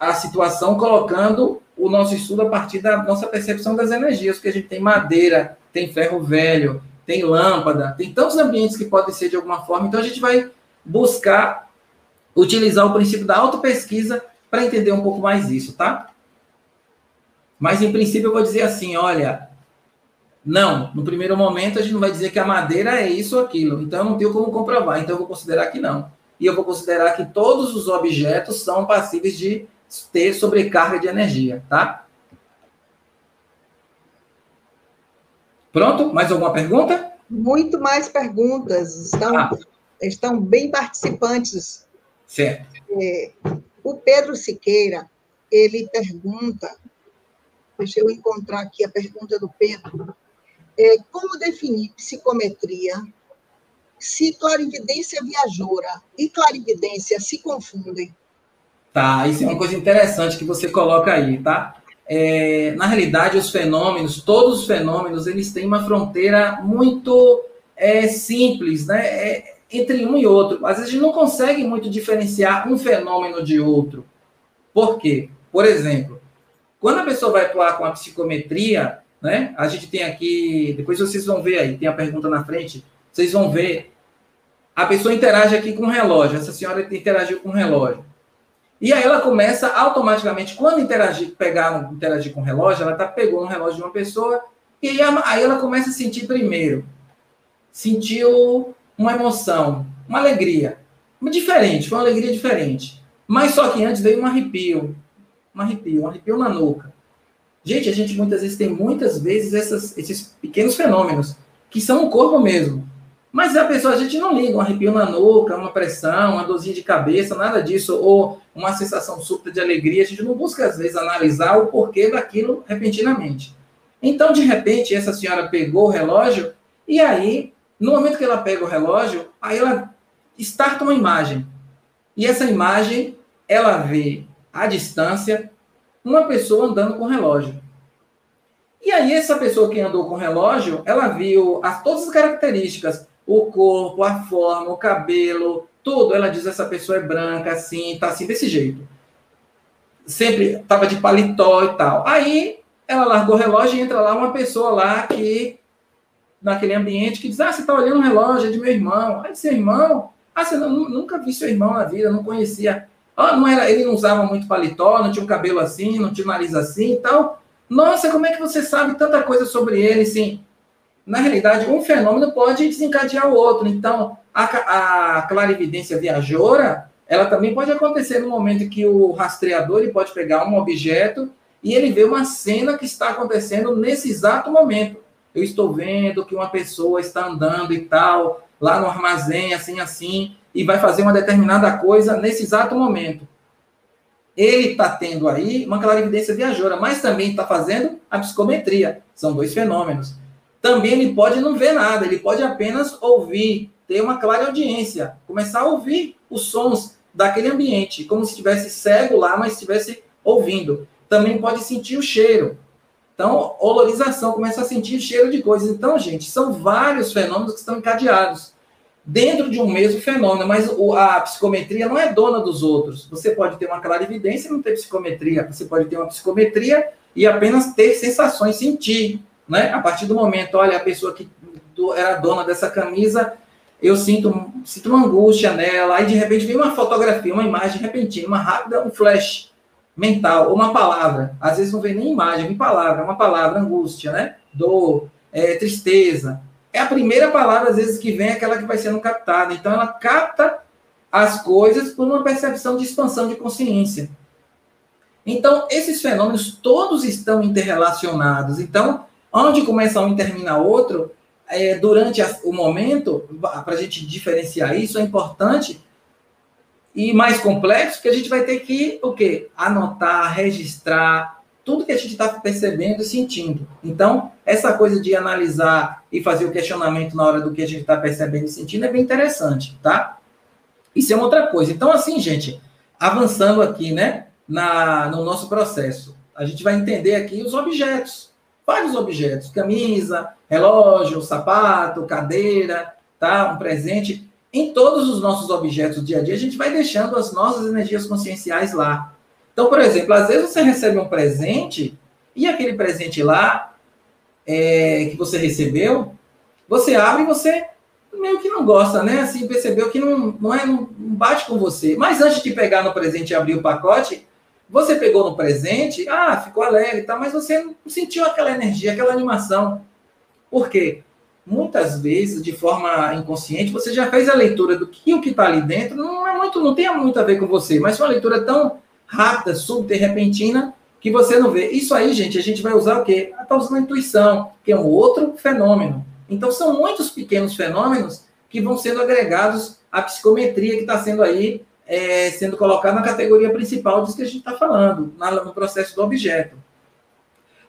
a situação colocando o nosso estudo a partir da nossa percepção das energias, porque a gente tem madeira, tem ferro velho, tem lâmpada, tem tantos ambientes que podem ser de alguma forma, então a gente vai buscar utilizar o princípio da autopesquisa para entender um pouco mais isso, tá? Mas em princípio eu vou dizer assim, olha, não, no primeiro momento a gente não vai dizer que a madeira é isso ou aquilo, então eu não tenho como comprovar, então eu vou considerar que não. E eu vou considerar que todos os objetos são passíveis de ter sobrecarga de energia, tá? Pronto? Mais alguma pergunta? Muito mais perguntas. Estão, ah. estão bem participantes. Certo. É, o Pedro Siqueira, ele pergunta, deixa eu encontrar aqui a pergunta do Pedro, é, como definir psicometria se clarividência viajoura e clarividência se confundem? Tá, isso é uma coisa interessante que você coloca aí, tá? É, na realidade, os fenômenos, todos os fenômenos, eles têm uma fronteira muito é, simples, né? É, entre um e outro. Às vezes a gente não consegue muito diferenciar um fenômeno de outro. Por quê? Por exemplo, quando a pessoa vai atuar com a psicometria, né? A gente tem aqui, depois vocês vão ver aí, tem a pergunta na frente, vocês vão ver. A pessoa interage aqui com o relógio. Essa senhora interagiu com o relógio. E aí ela começa automaticamente, quando interagir, pegar, interagir com o relógio, ela tá pegou um relógio de uma pessoa, e aí, ela começa a sentir primeiro. Sentiu uma emoção, uma alegria. Diferente, foi uma alegria diferente. Mas só que antes veio um arrepio. Um arrepio, um arrepio na nuca. Gente, a gente muitas vezes tem muitas vezes essas, esses pequenos fenômenos, que são o corpo mesmo. Mas a pessoa, a gente não liga, um arrepio na nuca, uma pressão, uma dorzinha de cabeça, nada disso, ou uma sensação súbita de alegria. A gente não busca, às vezes, analisar o porquê daquilo repentinamente. Então, de repente, essa senhora pegou o relógio, e aí, no momento que ela pega o relógio, aí ela starta uma imagem. E essa imagem, ela vê à distância uma pessoa andando com relógio. E aí, essa pessoa que andou com relógio, ela viu as, todas as características, o corpo, a forma, o cabelo, tudo. Ela diz: essa pessoa é branca, assim, tá assim, desse jeito. Sempre estava de paletó e tal. Aí, ela largou o relógio e entra lá uma pessoa lá que, naquele ambiente, que diz: ah, você está olhando o relógio, é de meu irmão. Aí, seu irmão? Ah, você não, nunca vi seu irmão na vida, não conhecia. Ah, não era, ele não usava muito paletó, não tinha um cabelo assim, não tinha nariz assim e tal. Nossa, como é que você sabe tanta coisa sobre ele, sim? Na realidade, um fenômeno pode desencadear o outro. Então, a, a clarividência viajoura, ela também pode acontecer no momento que o rastreador ele pode pegar um objeto e ele vê uma cena que está acontecendo nesse exato momento. Eu estou vendo que uma pessoa está andando e tal, lá no armazém, assim, assim, e vai fazer uma determinada coisa nesse exato momento. Ele está tendo aí uma clarividência viajoura, mas também está fazendo a psicometria. São dois fenômenos. Também ele pode não ver nada, ele pode apenas ouvir, ter uma clara audiência, começar a ouvir os sons daquele ambiente, como se estivesse cego lá, mas estivesse ouvindo. Também pode sentir o cheiro. Então, olorização, começa a sentir cheiro de coisas. Então, gente, são vários fenômenos que estão encadeados dentro de um mesmo fenômeno, mas a psicometria não é dona dos outros. Você pode ter uma clarividência e não ter psicometria. Você pode ter uma psicometria e apenas ter sensações, sentir. Né? A partir do momento, olha, a pessoa que era dona dessa camisa, eu sinto, sinto uma angústia nela, aí de repente vem uma fotografia, uma imagem repentina, uma rápida, um flash mental, ou uma palavra. Às vezes não vem nem imagem, vem palavra, uma palavra, angústia, né? Dor, é, tristeza é a primeira palavra, às vezes, que vem, é aquela que vai sendo captada. Então, ela capta as coisas por uma percepção de expansão de consciência. Então, esses fenômenos todos estão interrelacionados. Então, onde começa um e termina outro, é, durante a, o momento, para a gente diferenciar isso, é importante e mais complexo, que a gente vai ter que o quê? Anotar, registrar, tudo que a gente está percebendo e sentindo. Então, essa coisa de analisar e fazer o questionamento na hora do que a gente está percebendo e sentindo é bem interessante, tá? Isso é uma outra coisa. Então, assim, gente, avançando aqui, né, na, no nosso processo, a gente vai entender aqui os objetos, vários objetos, camisa, relógio, sapato, cadeira, tá, um presente. Em todos os nossos objetos do dia a dia, a gente vai deixando as nossas energias conscienciais lá. Então, por exemplo, às vezes você recebe um presente e aquele presente lá é, que você recebeu, você abre e você meio que não gosta, né? Assim, percebeu que não, não, é, não bate com você. Mas antes de pegar no presente e abrir o pacote, você pegou no presente, ah, ficou alegre tal, mas você não sentiu aquela energia, aquela animação. Por quê? Muitas vezes, de forma inconsciente, você já fez a leitura do que o que está ali dentro não é muito, não tem muito a ver com você, mas foi uma leitura tão rápida, súbita e repentina, que você não vê. Isso aí, gente, a gente vai usar o quê? Está usando a intuição, que é um outro fenômeno. Então, são muitos pequenos fenômenos que vão sendo agregados à psicometria que está sendo aí, é, sendo colocada na categoria principal disso que a gente está falando, no processo do objeto.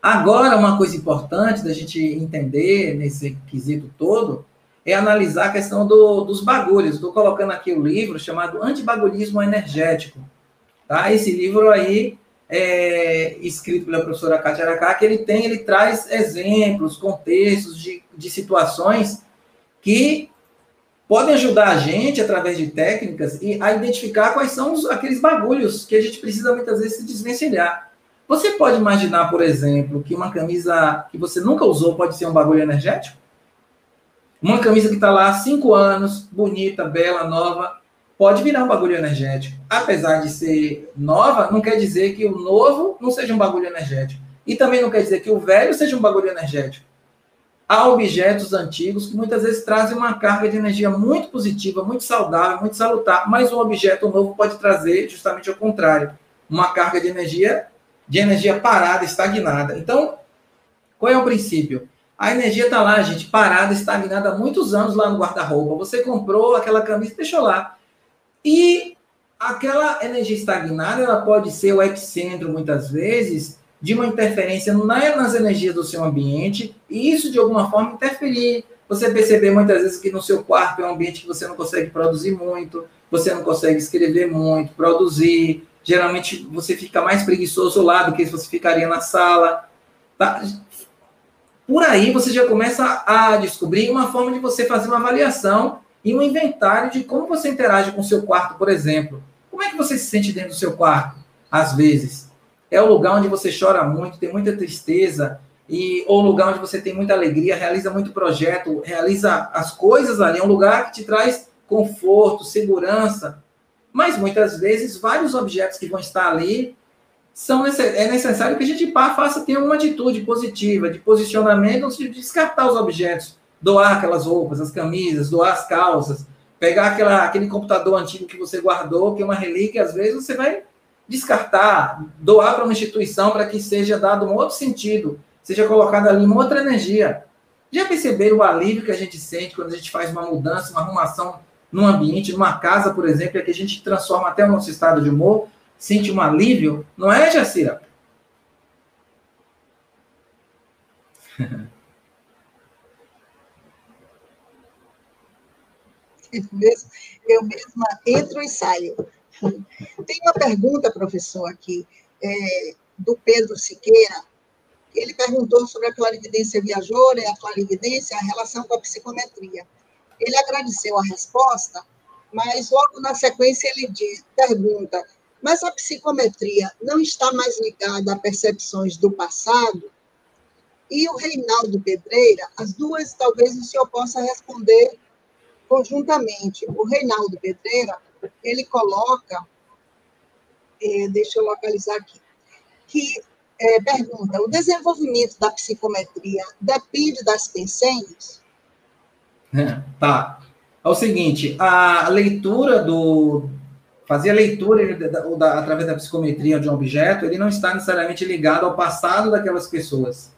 Agora, uma coisa importante da gente entender nesse quesito todo é analisar a questão do, dos bagulhos. Estou colocando aqui o um livro chamado Antibagulhismo Energético Tá? Esse livro aí é escrito pela professora Kátia Aracá, que ele tem, ele traz exemplos, contextos de, de situações que podem ajudar a gente, através de técnicas, a identificar quais são os, aqueles bagulhos que a gente precisa muitas vezes se desvencilhar. Você pode imaginar, por exemplo, que uma camisa que você nunca usou pode ser um bagulho energético? Uma camisa que está lá há cinco anos, bonita, bela, nova, pode virar um bagulho energético. Apesar de ser nova, não quer dizer que o novo não seja um bagulho energético. E também não quer dizer que o velho seja um bagulho energético. A objetos antigos que muitas vezes trazem uma carga de energia muito positiva, muito saudável, muito salutar, mas um objeto novo pode trazer justamente o contrário, uma carga de energia de energia parada, estagnada. Então, qual é o princípio? A energia está lá, gente, parada, estagnada há muitos anos lá no guarda-roupa. Você comprou aquela camisa deixou lá. E aquela energia estagnada, ela pode ser o epicentro, muitas vezes, de uma interferência nas energias do seu ambiente, e isso, de alguma forma, interferir. Você perceber muitas vezes que no seu quarto é um ambiente que você não consegue produzir muito, você não consegue escrever muito, produzir. Geralmente você fica mais preguiçoso lá do que se você ficaria na sala. Tá? Por aí você já começa a descobrir uma forma de você fazer uma avaliação e um inventário de como você interage com o seu quarto, por exemplo. Como é que você se sente dentro do seu quarto, às vezes? É o lugar onde você chora muito, tem muita tristeza, e ou lugar onde você tem muita alegria, realiza muito projeto, realiza as coisas ali, é um lugar que te traz conforto, segurança. Mas muitas vezes vários objetos que vão estar ali são é necessário que a gente faça tenha uma atitude positiva de posicionamento, de descartar os objetos, doar aquelas roupas, as camisas, doar as calças, pegar aquela, aquele computador antigo que você guardou, que é uma relíquia, às vezes você vai descartar, doar para uma instituição para que seja dado um outro sentido, seja colocada ali uma outra energia. Já perceberam o alívio que a gente sente quando a gente faz uma mudança, uma arrumação num ambiente, numa casa, por exemplo, é que a gente transforma até o nosso estado de humor? sente um alívio, não é, Jacira? Eu mesma entro e saio. Tem uma pergunta, professor, aqui, é, do Pedro Siqueira. Ele perguntou sobre a clarividência viajoura e a clarividência, a relação com a psicometria. Ele agradeceu a resposta, mas logo na sequência ele diz, pergunta mas a psicometria não está mais ligada a percepções do passado? E o Reinaldo Pedreira, as duas talvez o senhor possa responder conjuntamente. O Reinaldo Pedreira, ele coloca, é, deixa eu localizar aqui, que é, pergunta: o desenvolvimento da psicometria depende das pensenhas? Tá. É o seguinte, a leitura do, fazer a leitura através da psicometria de um objeto, ele não está necessariamente ligado ao passado daquelas pessoas.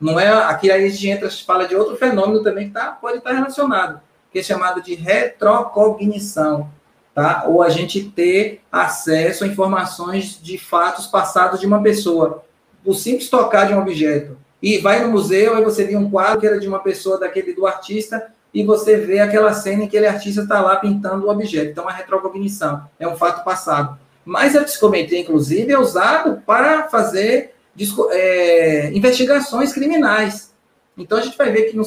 Não é aqui a gente entra, fala de outro fenômeno também que tá, pode estar relacionado, que é chamado de retrocognição, tá? Ou a gente ter acesso a informações de fatos passados de uma pessoa. O simples tocar de um objeto. E vai no museu, aí você vê um quadro que era de uma pessoa daquele do artista, e você vê aquela cena em que aquele artista está lá pintando o objeto. Então, a retrocognição é um fato passado. Mas a psicometria, inclusive, é usado para fazer é, investigações criminais. Então, a gente vai ver que no,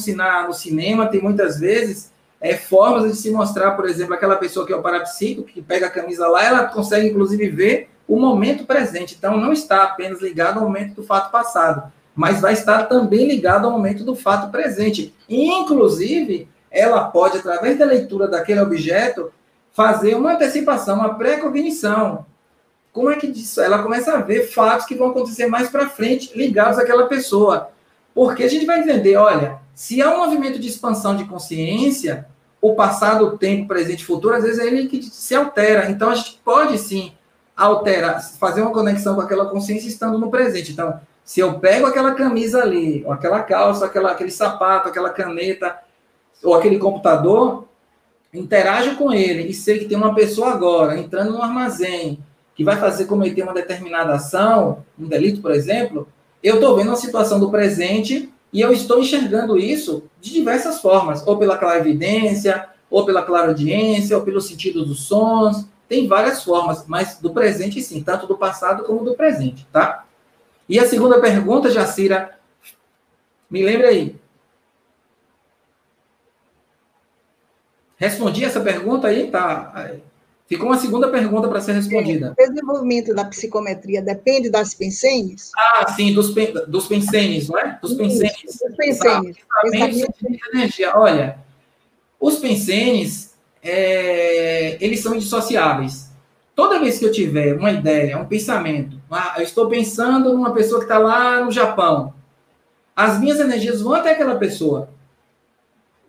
no cinema tem muitas vezes é, formas de se mostrar, por exemplo, aquela pessoa que é o parapsíquico, que pega a camisa lá, ela consegue, inclusive, ver o momento presente. Então, não está apenas ligado ao momento do fato passado, mas vai estar também ligado ao momento do fato presente. Inclusive, ela pode, através da leitura daquele objeto, fazer uma antecipação, uma pré-cognição. Como é que disso? Ela começa a ver fatos que vão acontecer mais para frente ligados àquela pessoa. Porque a gente vai entender, olha, se há um movimento de expansão de consciência, o passado, o tempo, presente e futuro, às vezes é ele que se altera. Então a gente pode sim alterar, fazer uma conexão com aquela consciência estando no presente. Então, se eu pego aquela camisa ali, ou aquela calça, aquela, aquele sapato, aquela caneta, ou aquele computador, interajo com ele e sei que tem uma pessoa agora entrando no armazém que vai fazer cometer uma determinada ação, um delito, por exemplo, eu estou vendo a situação do presente e eu estou enxergando isso de diversas formas, ou pela clarividência, ou pela claro-audiência, ou pelo sentido dos sons, tem várias formas, mas do presente sim, tanto do passado como do presente, tá? E a segunda pergunta, Jacira, me lembra aí. Respondi essa pergunta aí, tá? Ficou uma segunda pergunta para ser respondida. O desenvolvimento da psicometria depende das pensenes? Ah, sim, dos, pen, dos pensenes, não é? Dos pensenes. Dos pensenes. energia. Olha, os pensenes, é, eles são indissociáveis. Toda vez que eu tiver uma ideia, um pensamento, ah, eu estou pensando numa pessoa que está lá no Japão. as minhas energias vão até aquela pessoa.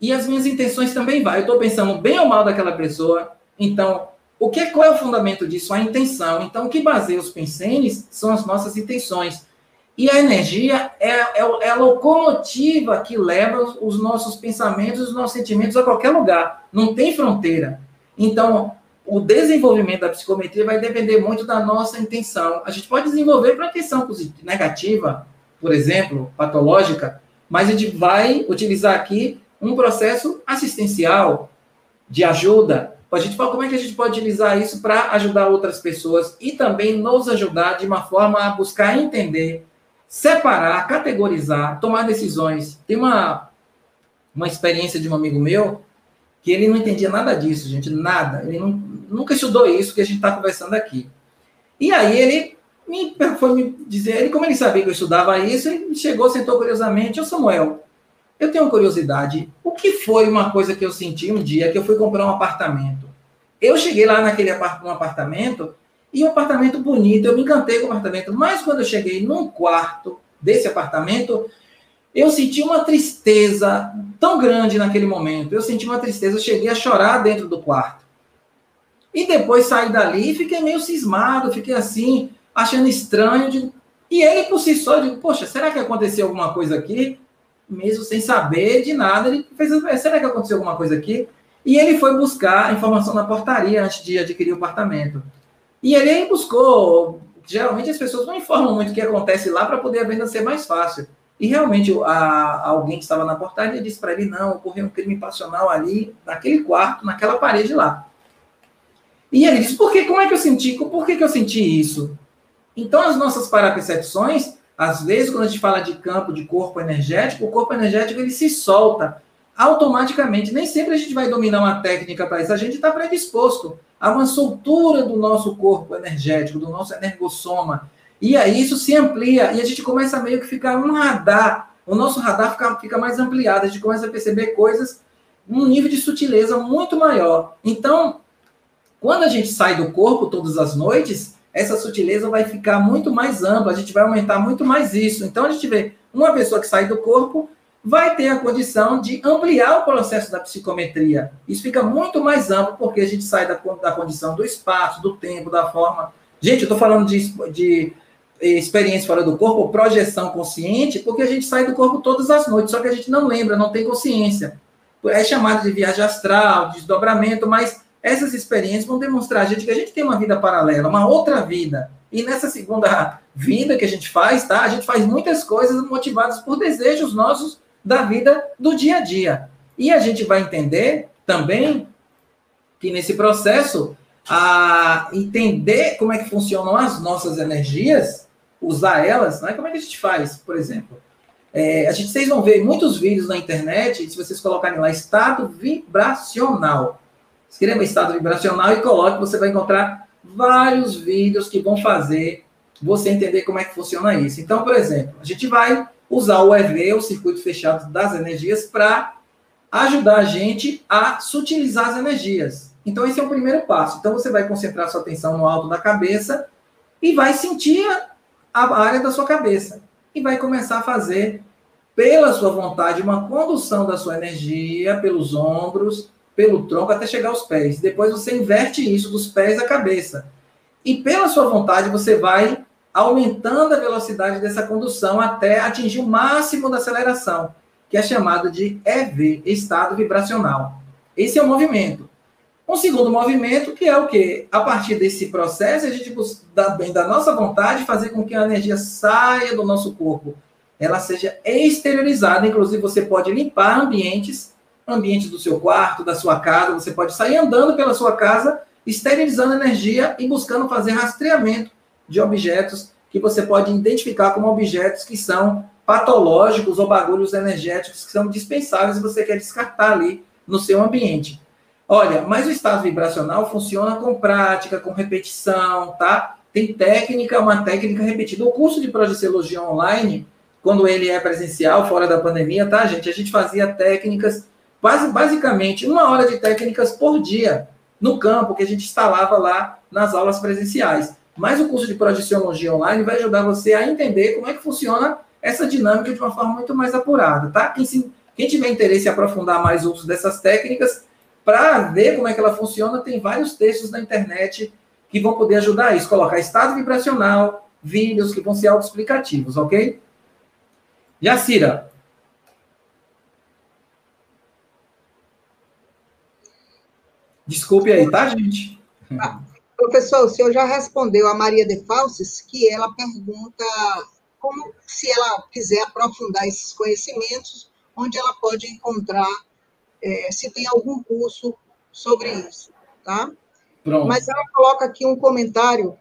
E as minhas intenções também vão. Eu estou pensando bem ou mal daquela pessoa. Então, o que, qual é o fundamento disso? A intenção. Então, o que baseia os pensenes são as nossas intenções. E a energia é, é, é, a locomotiva que leva os nossos pensamentos, os nossos sentimentos a qualquer lugar. Não tem fronteira. Então, o desenvolvimento da psicometria vai depender muito da nossa intenção. A gente pode desenvolver para intenção positiva, negativa, por exemplo, patológica, mas a gente vai utilizar aqui um processo assistencial de ajuda. A gente fala como é que a gente pode utilizar isso para ajudar outras pessoas e também nos ajudar de uma forma a buscar entender separar, categorizar, tomar decisões. Tem uma, uma experiência de um amigo meu que ele não entendia nada disso, gente, nada. Ele não, nunca estudou isso que a gente está conversando aqui. E aí ele me, foi me dizer, ele, como ele sabia que eu estudava isso, ele chegou, sentou curiosamente, ô Samuel, eu tenho curiosidade, o que foi uma coisa que eu senti um dia que eu fui comprar um apartamento? Eu cheguei lá naquele um apartamento e um apartamento bonito, eu me encantei com o apartamento, mas quando eu cheguei num quarto desse apartamento, eu senti uma tristeza tão grande naquele momento. Eu senti uma tristeza, eu cheguei a chorar dentro do quarto. E depois saí dali e fiquei meio cismado, fiquei assim, achando estranho. De... E ele por si só, eu digo, poxa, será que aconteceu alguma coisa aqui? Mesmo sem saber de nada, ele fez, será que aconteceu alguma coisa aqui? E ele foi buscar informação na portaria antes de adquirir o apartamento. E ele buscou. Geralmente as pessoas não informam muito o que acontece lá para poder a venda ser mais fácil. E realmente a, alguém que estava na portaria disse para ele: não, ocorreu um crime passional ali, naquele quarto, naquela parede lá. E ele disse: por que? Como é que eu senti? Por que, que eu senti isso? Então, as nossas parapercepções, às vezes, quando a gente fala de campo de corpo energético, o corpo energético ele se solta automaticamente. Nem sempre a gente vai dominar uma técnica para isso, a gente está predisposto há uma soltura do nosso corpo energético, do nosso energossoma. E aí isso se amplia e a gente começa a meio que ficar um radar. O nosso radar fica, fica mais ampliado, a gente começa a perceber coisas num nível de sutileza muito maior. Então, quando a gente sai do corpo todas as noites, essa sutileza vai ficar muito mais ampla, a gente vai aumentar muito mais isso. Então, a gente vê uma pessoa que sai do corpo, vai ter a condição de ampliar o processo da psicometria. Isso fica muito mais amplo, porque a gente sai da, da condição do espaço, do tempo, da forma. Gente, eu estou falando de, de experiência fora do corpo, projeção consciente, porque a gente sai do corpo todas as noites, só que a gente não lembra, não tem consciência. É chamado de viagem astral, desdobramento, mas essas experiências vão demonstrar a gente que a gente tem uma vida paralela, uma outra vida. E nessa segunda vida que a gente faz, tá? A gente faz muitas coisas motivadas por desejos nossos da vida do dia a dia. E a gente vai entender também que nesse processo, a entender como é que funcionam as nossas energias, usar elas, né? como é que a gente faz, por exemplo? É, a gente, vocês vão ver muitos vídeos na internet, se vocês colocarem lá estado vibracional. Escreva estado vibracional e coloque, você vai encontrar vários vídeos que vão fazer você entender como é que funciona isso. Então, por exemplo, a gente vai usar o EV, o circuito fechado das energias, para ajudar a gente a sutilizar as energias. Então, esse é o primeiro passo. Então, você vai concentrar sua atenção no alto da cabeça e vai sentir a área da sua cabeça. E vai começar a fazer, pela sua vontade, uma condução da sua energia pelos ombros, pelo tronco, até chegar aos pés. Depois, você inverte isso dos pés à cabeça. E pela sua vontade, você vai aumentando a velocidade dessa condução até atingir o máximo da aceleração, que é chamado de EV, estado vibracional. Esse é o movimento. Um segundo movimento, que é o quê? A partir desse processo, a gente dá bem da nossa vontade fazer com que a energia saia do nosso corpo, ela seja exteriorizada. Inclusive, você pode limpar ambientes, ambientes do seu quarto, da sua casa, você pode sair andando pela sua casa, esterilizando energia e buscando fazer rastreamento de objetos que você pode identificar como objetos que são patológicos ou bagulhos energéticos que são dispensáveis e você quer descartar ali no seu ambiente. Olha, mas o estado vibracional funciona com prática, com repetição, tá? Tem técnica, uma técnica repetida. O curso de projeciologia online, quando ele é presencial, fora da pandemia, tá, gente? A gente fazia técnicas, basicamente uma hora de técnicas por dia no campo que a gente instalava lá nas aulas presenciais. Mas o curso de projeciologia online vai ajudar você a entender como é que funciona essa dinâmica de uma forma muito mais apurada, tá? Quem, se, quem tiver interesse em aprofundar mais uso dessas técnicas, para ver como é que ela funciona, tem vários textos na internet que vão poder ajudar isso. Colocar estado vibracional, vídeos que vão ser autoexplicativos, ok? Jacira. Desculpe aí, tá, gente? Ah, professor, o senhor já respondeu a Maria de Falses, que ela pergunta como, se ela quiser aprofundar esses conhecimentos, onde ela pode encontrar, é, se tem algum curso sobre isso, tá? Pronto. Mas ela coloca aqui um comentário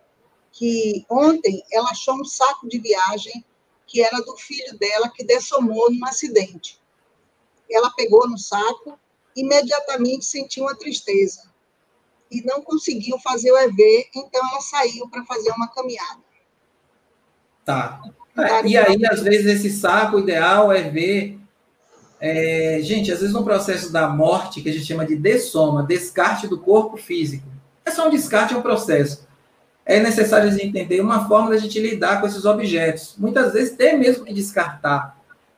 que ontem ela achou um saco de viagem que era do filho dela que dessomou num acidente. Ela pegou no saco, imediatamente sentiu uma tristeza e não conseguiu fazer o EV, então ela saiu para fazer uma caminhada. Tá. É, e aí, às vezes, esse saco ideal é ver. É, gente, às vezes, no processo da morte, que a gente chama de dessoma, descarte do corpo físico. É só um descarte, é um processo é necessário entender uma forma da gente lidar com esses objetos. Muitas vezes tem mesmo que descartar,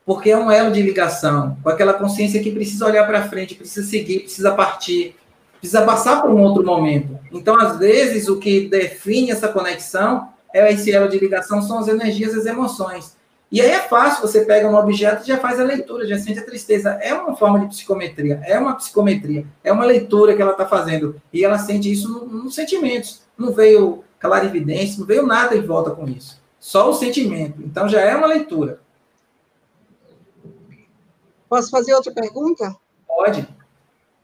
porque é um elo de ligação, com aquela consciência que precisa olhar para frente, precisa seguir, precisa partir, precisa passar por um outro momento. Então, às vezes, o que define essa conexão é esse elo de ligação, são as energias, as emoções. E aí é fácil, você pega um objeto e já faz a leitura, já sente a tristeza. É uma forma de psicometria, é uma psicometria, é uma leitura que ela está fazendo. E ela sente isso nos no sentimentos. Não veio clarividência, não veio nada em volta com isso. Só o sentimento. Então já é uma leitura. Posso fazer outra pergunta? Pode.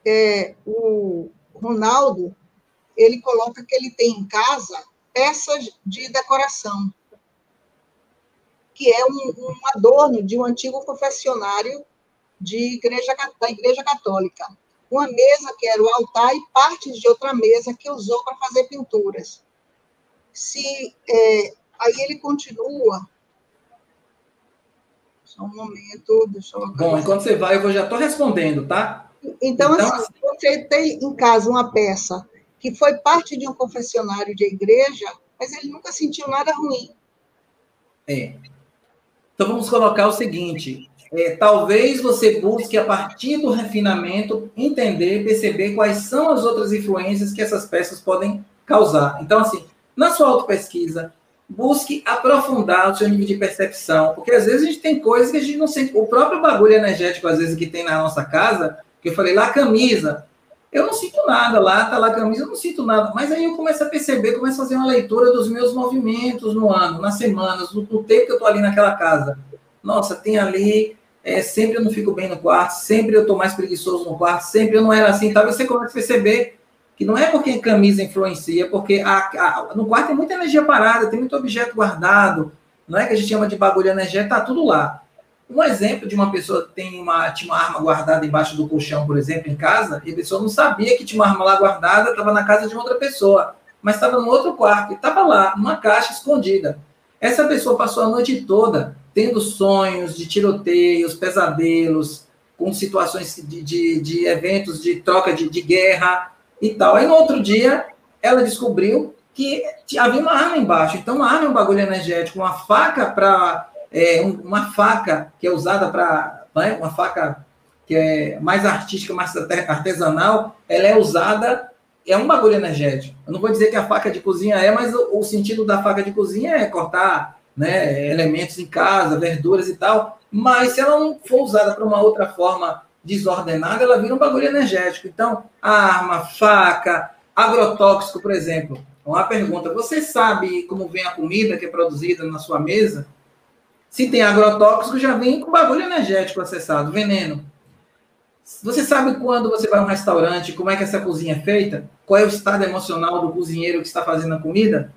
É, o Ronaldo, ele coloca que ele tem em casa peças de decoração, que é um, um adorno de um antigo confessionário de igreja, da Igreja Católica. Uma mesa que era o altar e partes de outra mesa que usou para fazer pinturas se é, aí ele continua. Só um momento, deixa eu Bom, enquanto você vai, eu já estou respondendo, tá? Então, então assim, assim, você tem em casa uma peça que foi parte de um confessionário de igreja, mas ele nunca sentiu nada ruim. É. Então vamos colocar o seguinte: é, talvez você busque, a partir do refinamento, entender, perceber quais são as outras influências que essas peças podem causar. Então, assim, na sua autopesquisa, busque aprofundar o seu nível de percepção, porque às vezes a gente tem coisas que a gente não sente. O próprio bagulho energético, às vezes, que tem na nossa casa, que eu falei lá, camisa, eu não sinto nada lá, tá lá a camisa, eu não sinto nada. Mas aí eu começo a perceber, começo a fazer uma leitura dos meus movimentos no ano, nas semanas, no, no tempo que eu tô ali naquela casa. Nossa, tem ali, é, sempre eu não fico bem no quarto, sempre eu tô mais preguiçoso no quarto, sempre eu não era assim, tá? Você começa a perceber que não é porque camisa influencia, porque a, a, no quarto tem muita energia parada, tem muito objeto guardado, não é que a gente chama de bagulho energético, tá tudo lá. Um exemplo de uma pessoa que tem uma, tinha uma arma guardada embaixo do colchão, por exemplo, em casa, e a pessoa não sabia que tinha uma arma lá guardada, estava na casa de outra pessoa, mas estava no outro quarto, estava lá, numa caixa escondida. Essa pessoa passou a noite toda tendo sonhos de tiroteios, pesadelos, com situações de, de, de eventos de troca de, de guerra, e tal. Aí no outro dia, ela descobriu que havia uma arma embaixo. Então, uma arma é um bagulho energético, uma faca para. É, uma faca que é usada para. Né, uma faca que é mais artística, mais artesanal, ela é usada. É um bagulho energético. Eu não vou dizer que a faca de cozinha é, mas o, o sentido da faca de cozinha é cortar né, elementos em casa, verduras e tal. Mas se ela não for usada para uma outra forma desordenada, ela vira um bagulho energético. Então, arma, faca, agrotóxico, por exemplo. Uma pergunta: você sabe como vem a comida que é produzida na sua mesa? Se tem agrotóxico, já vem com bagulho energético acessado, veneno. Você sabe quando você vai a um restaurante, como é que essa cozinha é feita? Qual é o estado emocional do cozinheiro que está fazendo a comida?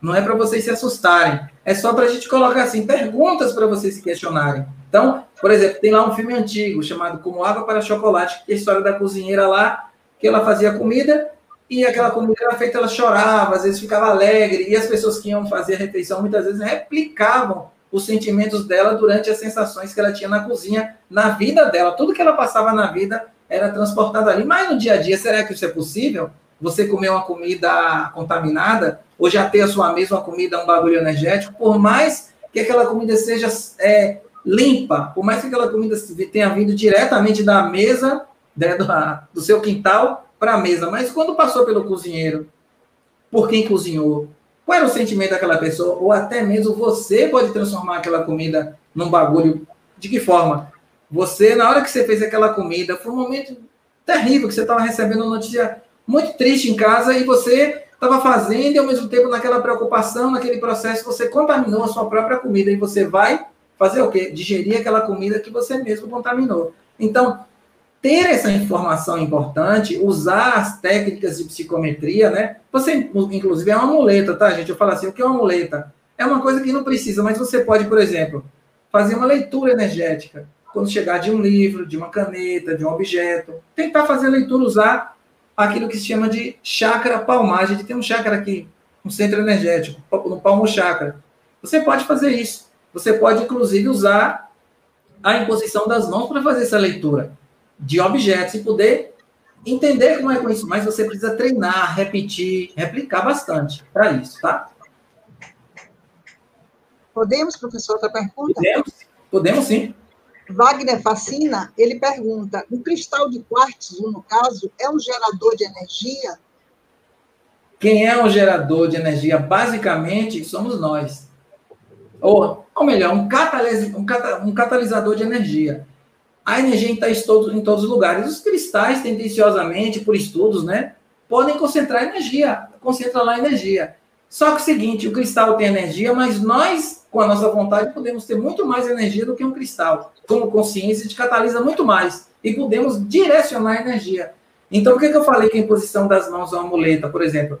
Não é para vocês se assustarem. É só para a gente colocar assim perguntas para vocês se questionarem. Então, por exemplo, tem lá um filme antigo chamado Como Água para Chocolate, que é a história da cozinheira lá, que ela fazia comida e aquela comida era feita, ela chorava, às vezes ficava alegre, e as pessoas que iam fazer a refeição muitas vezes replicavam os sentimentos dela durante as sensações que ela tinha na cozinha, na vida dela. Tudo que ela passava na vida era transportado ali. Mas no dia a dia, será que isso é possível? Você comer uma comida contaminada, ou já ter a sua mesma comida um bagulho energético, por mais que que aquela comida seja é, limpa, por mais que aquela comida tenha vindo diretamente da mesa, né, do, do seu quintal para a mesa, mas quando passou pelo cozinheiro, por quem cozinhou, qual era o sentimento daquela pessoa, ou até mesmo você pode transformar aquela comida num bagulho, de que forma? Você, na hora que você fez aquela comida, foi um momento terrível, que você estava recebendo uma notícia muito triste em casa e você estava fazendo e ao mesmo tempo naquela preocupação, naquele processo, você contaminou a sua própria comida e você vai fazer o quê? Digerir aquela comida que você mesmo contaminou. Então, ter essa informação importante, usar as técnicas de psicometria, né? Você, inclusive, é uma muleta, tá, gente? Eu falo assim, o que é uma muleta? É uma coisa que não precisa, mas você pode, por exemplo, fazer uma leitura energética. Quando chegar de um livro, de uma caneta, de um objeto, tentar fazer leitura, usar aquilo que se chama de chakra palmar. A gente tem um chakra aqui, um centro energético, no palmo chakra. Você pode fazer isso. Você pode, inclusive, usar a imposição das mãos para fazer essa leitura de objetos e poder entender como é com isso. Mas você precisa treinar, repetir, replicar bastante para isso, tá? Podemos, professor, outra pergunta? Podemos, podemos sim. Wagner Facina, ele pergunta: o cristal de quartzo, no caso, é um gerador de energia? Quem é um gerador de energia? Basicamente, somos nós. Ou, ou melhor, um, catalis, um, cata, um catalisador de energia. A energia está em todos, os lugares. Os cristais, tendenciosamente, por estudos, né, podem concentrar energia, concentra lá energia. Só que é o seguinte, o cristal tem energia, mas nós, com a nossa vontade, podemos ter muito mais energia do que um cristal. Como consciência, a gente catalisa muito mais e podemos direcionar a energia. Então, o que, que eu falei que a imposição das mãos é uma muleta, por exemplo?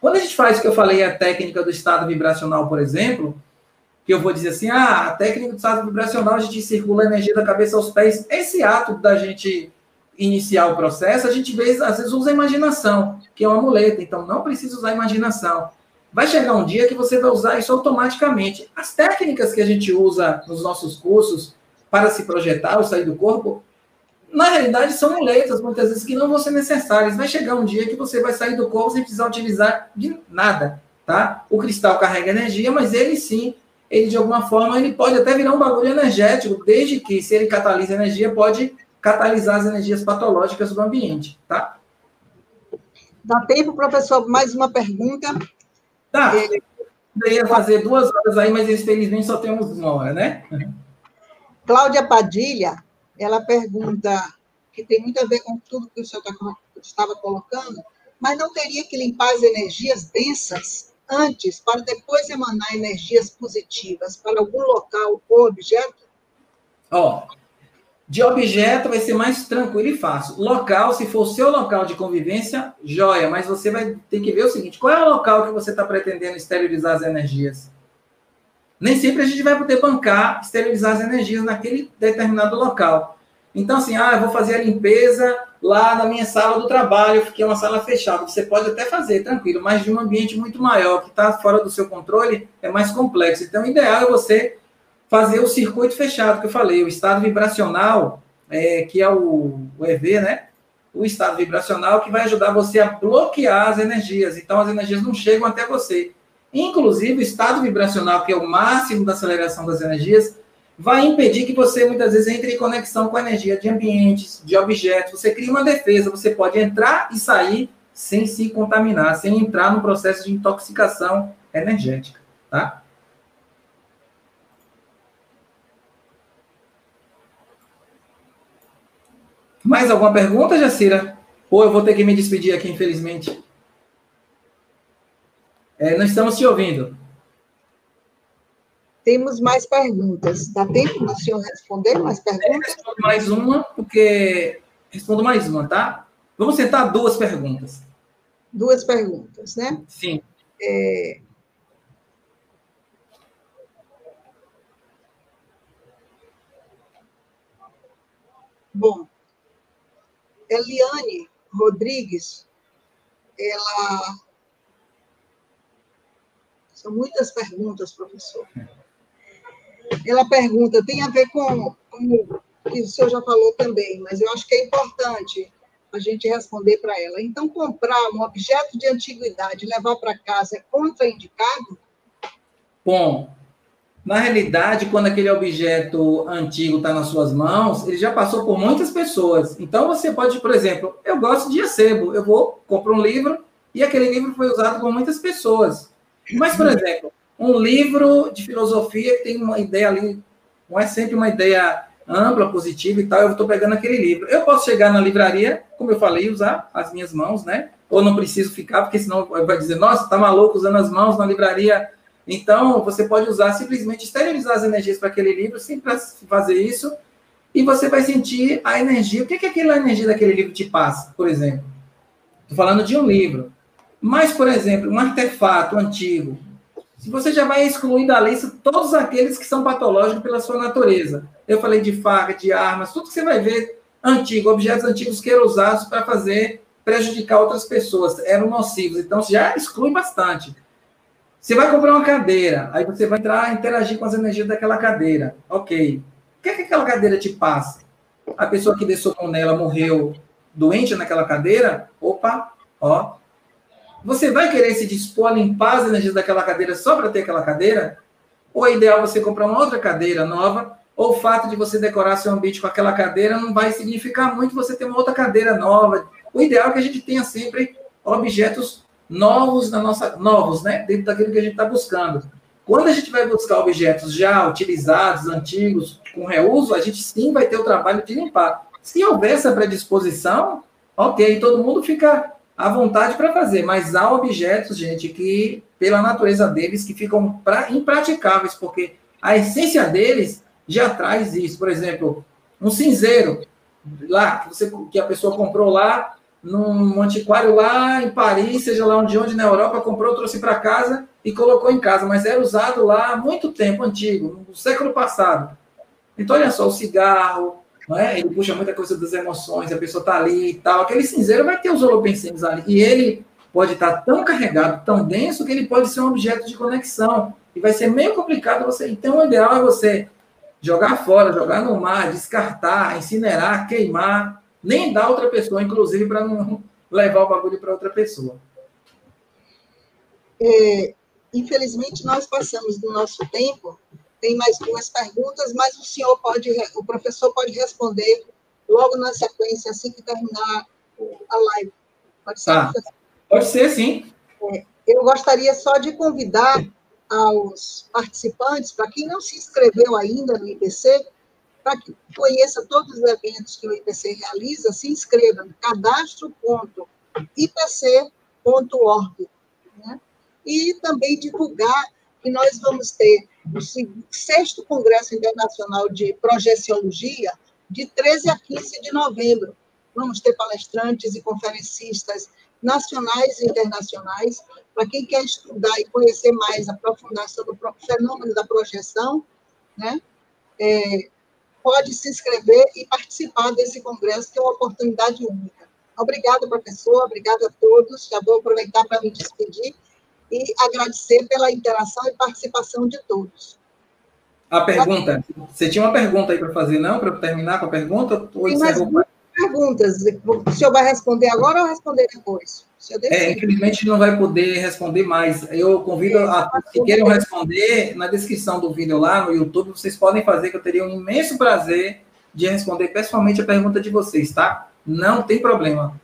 Quando a gente faz o que eu falei, a técnica do estado vibracional, por exemplo, que eu vou dizer assim, ah, a técnica do estado vibracional, a gente circula a energia da cabeça aos pés. Esse ato da gente iniciar o processo, a gente vê, às vezes usa a imaginação, que é uma muleta, então não precisa usar a imaginação. Vai chegar um dia que você vai usar isso automaticamente. As técnicas que a gente usa nos nossos cursos para se projetar ou sair do corpo, na realidade são muletas, muitas vezes, que não vão ser necessárias. Vai chegar um dia que você vai sair do corpo sem precisar utilizar de nada, tá? O cristal carrega energia, mas ele sim ele de alguma forma ele pode até virar um bagulho energético, desde que se ele catalisa energia, pode catalisar as energias patológicas do ambiente, tá? Dá tempo, professor, mais uma pergunta? Tá. É... Poderia fazer duas horas aí, mas infelizmente só temos uma hora, né? Cláudia Padilha, ela pergunta, que tem muito a ver com tudo que o senhor tá estava colocando, mas não teria que limpar as energias densas antes para depois emanar energias positivas para algum local ou objeto? Ó, de objeto vai ser mais tranquilo e fácil. Local, se for o seu local de convivência, joia, mas você vai ter que ver o seguinte: qual é o local que você está pretendendo esterilizar as energias? Nem sempre a gente vai poder bancar, esterilizar as energias naquele determinado local. Então, assim, ah, eu vou fazer a limpeza lá na minha sala do trabalho, que é uma sala fechada. Você pode até fazer, tranquilo, mas de um ambiente muito maior, que está fora do seu controle, é mais complexo. Então, o ideal é você fazer o circuito fechado, que eu falei, o estado vibracional, é, que é o, o EV, né? O estado vibracional que vai ajudar você a bloquear as energias. Então, as energias não chegam até você. Inclusive, o estado vibracional, que é o máximo da aceleração das energias, vai impedir que você muitas vezes entre em conexão com a energia de ambientes, de objetos. Você cria uma defesa, você pode entrar e sair sem se contaminar, sem entrar no processo de intoxicação energética, tá? Mais alguma pergunta, Jacira? Ou eu vou ter que me despedir aqui, infelizmente? É, não estamos te ouvindo. Temos mais perguntas. Dá tempo do senhor responder mais perguntas? Respondo mais uma, porque. Respondo mais uma, tá? Vamos tentar duas perguntas. Duas perguntas, né? Sim. É... Bom, Eliane Rodrigues, ela. São muitas perguntas, professor. Ela pergunta, tem a ver com, com o que o senhor já falou também, mas eu acho que é importante a gente responder para ela. Então, comprar um objeto de antiguidade e levar para casa é contraindicado? Bom, na realidade, quando aquele objeto antigo está nas suas mãos, ele já passou por muitas pessoas. Então, você pode, por exemplo, eu gosto de acebo, eu vou, compro um livro, e aquele livro foi usado por muitas pessoas. Mas, por exemplo, um livro de filosofia tem uma ideia ali, não é sempre uma ideia ampla, positiva e tal, eu estou pegando aquele livro. Eu posso chegar na livraria, como eu falei, usar as minhas mãos, né? Ou não preciso ficar, porque senão vai dizer, nossa, tá maluco usando as mãos na livraria então, você pode usar simplesmente esterilizar as energias para aquele livro, simples fazer isso, e você vai sentir a energia. O que, é que aquela energia daquele livro te passa, por exemplo? Estou falando de um livro. Mas, por exemplo, um artefato antigo. Se você já vai excluir da lista todos aqueles que são patológicos pela sua natureza. Eu falei de faca, de armas, tudo que você vai ver antigo, objetos antigos que eram usados para fazer prejudicar outras pessoas, eram nocivos. Então, já exclui bastante. Você vai comprar uma cadeira, aí você vai entrar interagir com as energias daquela cadeira. Ok. O que, é que aquela cadeira te passa? A pessoa que desceu com nela morreu doente naquela cadeira? Opa, ó. Você vai querer se dispor a limpar as energias daquela cadeira só para ter aquela cadeira? Ou é ideal você comprar uma outra cadeira nova? Ou o fato de você decorar seu ambiente com aquela cadeira não vai significar muito você ter uma outra cadeira nova? O ideal é que a gente tenha sempre objetos novos na nossa novos, né, dentro daquilo que a gente está buscando. Quando a gente vai buscar objetos já utilizados, antigos, com reuso, a gente sim vai ter o trabalho de limpar. Se houver essa predisposição, ok, todo mundo fica à vontade para fazer, mas há objetos, gente, que, pela natureza deles, que ficam pra, impraticáveis, porque a essência deles já traz isso. Por exemplo, um cinzeiro, lá, que, você, que a pessoa comprou lá, num antiquário lá em Paris, seja lá onde, onde na Europa, comprou, trouxe para casa e colocou em casa, mas era usado lá há muito tempo, antigo, no século passado. Então, olha só, o cigarro, não é? ele puxa muita coisa das emoções, a pessoa está ali e tal. Aquele cinzeiro vai ter os holopensenos ali, e ele pode estar tá tão carregado, tão denso, que ele pode ser um objeto de conexão, e vai ser meio complicado você. Então, o ideal é você jogar fora, jogar no mar, descartar, incinerar, queimar, nem dá outra pessoa, inclusive, para não levar o bagulho para outra pessoa. É, infelizmente, nós passamos do nosso tempo. Tem mais duas perguntas, mas o senhor pode, o professor pode responder logo na sequência, assim que terminar a live. Pode ser? Tá. Pode ser, sim. É, eu gostaria só de convidar aos participantes, para quem não se inscreveu ainda no IPC, para que conheça todos os eventos que o IPC realiza, se inscreva no cadastro.ipc.org. Né? E também divulgar que nós vamos ter o sexto Congresso Internacional de Projeciologia, de 13 a 15 de novembro. Vamos ter palestrantes e conferencistas nacionais e internacionais. Para quem quer estudar e conhecer mais, aprofundar sobre o fenômeno da projeção, né? É, pode se inscrever e participar desse congresso, que é uma oportunidade única. Obrigada, professor, obrigada a todos. Já vou aproveitar para me despedir e agradecer pela interação e participação de todos. A pergunta, você tinha uma pergunta aí para fazer, não? Para terminar com a pergunta? Ou perguntas. O senhor vai responder agora ou responder depois? É, infelizmente não vai poder responder mais. Eu convido a todos que queiram responder na descrição do vídeo lá no YouTube, vocês podem fazer, que eu teria um imenso prazer de responder pessoalmente a pergunta de vocês, tá? Não tem problema.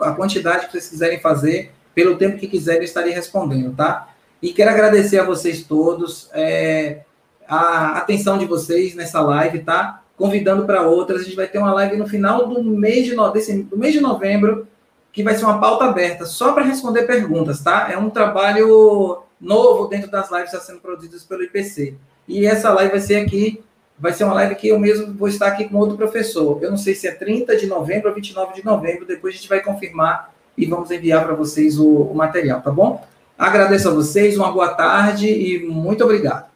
A quantidade que vocês quiserem fazer, pelo tempo que quiserem, eu estarei respondendo, tá? E quero agradecer a vocês todos, é, a atenção de vocês nessa live, tá? Convidando para outras. A gente vai ter uma live no final do mês de, no... Desse... do mês de novembro que vai ser uma pauta aberta só para responder perguntas, tá? É um trabalho novo dentro das lives que está sendo produzidas pelo IPC. E essa live vai ser aqui, vai ser uma live que eu mesmo vou estar aqui com outro professor. Eu não sei se é 30 de novembro ou 29 de novembro, depois a gente vai confirmar e vamos enviar para vocês o, o material, tá bom? Agradeço a vocês, uma boa tarde e muito obrigado.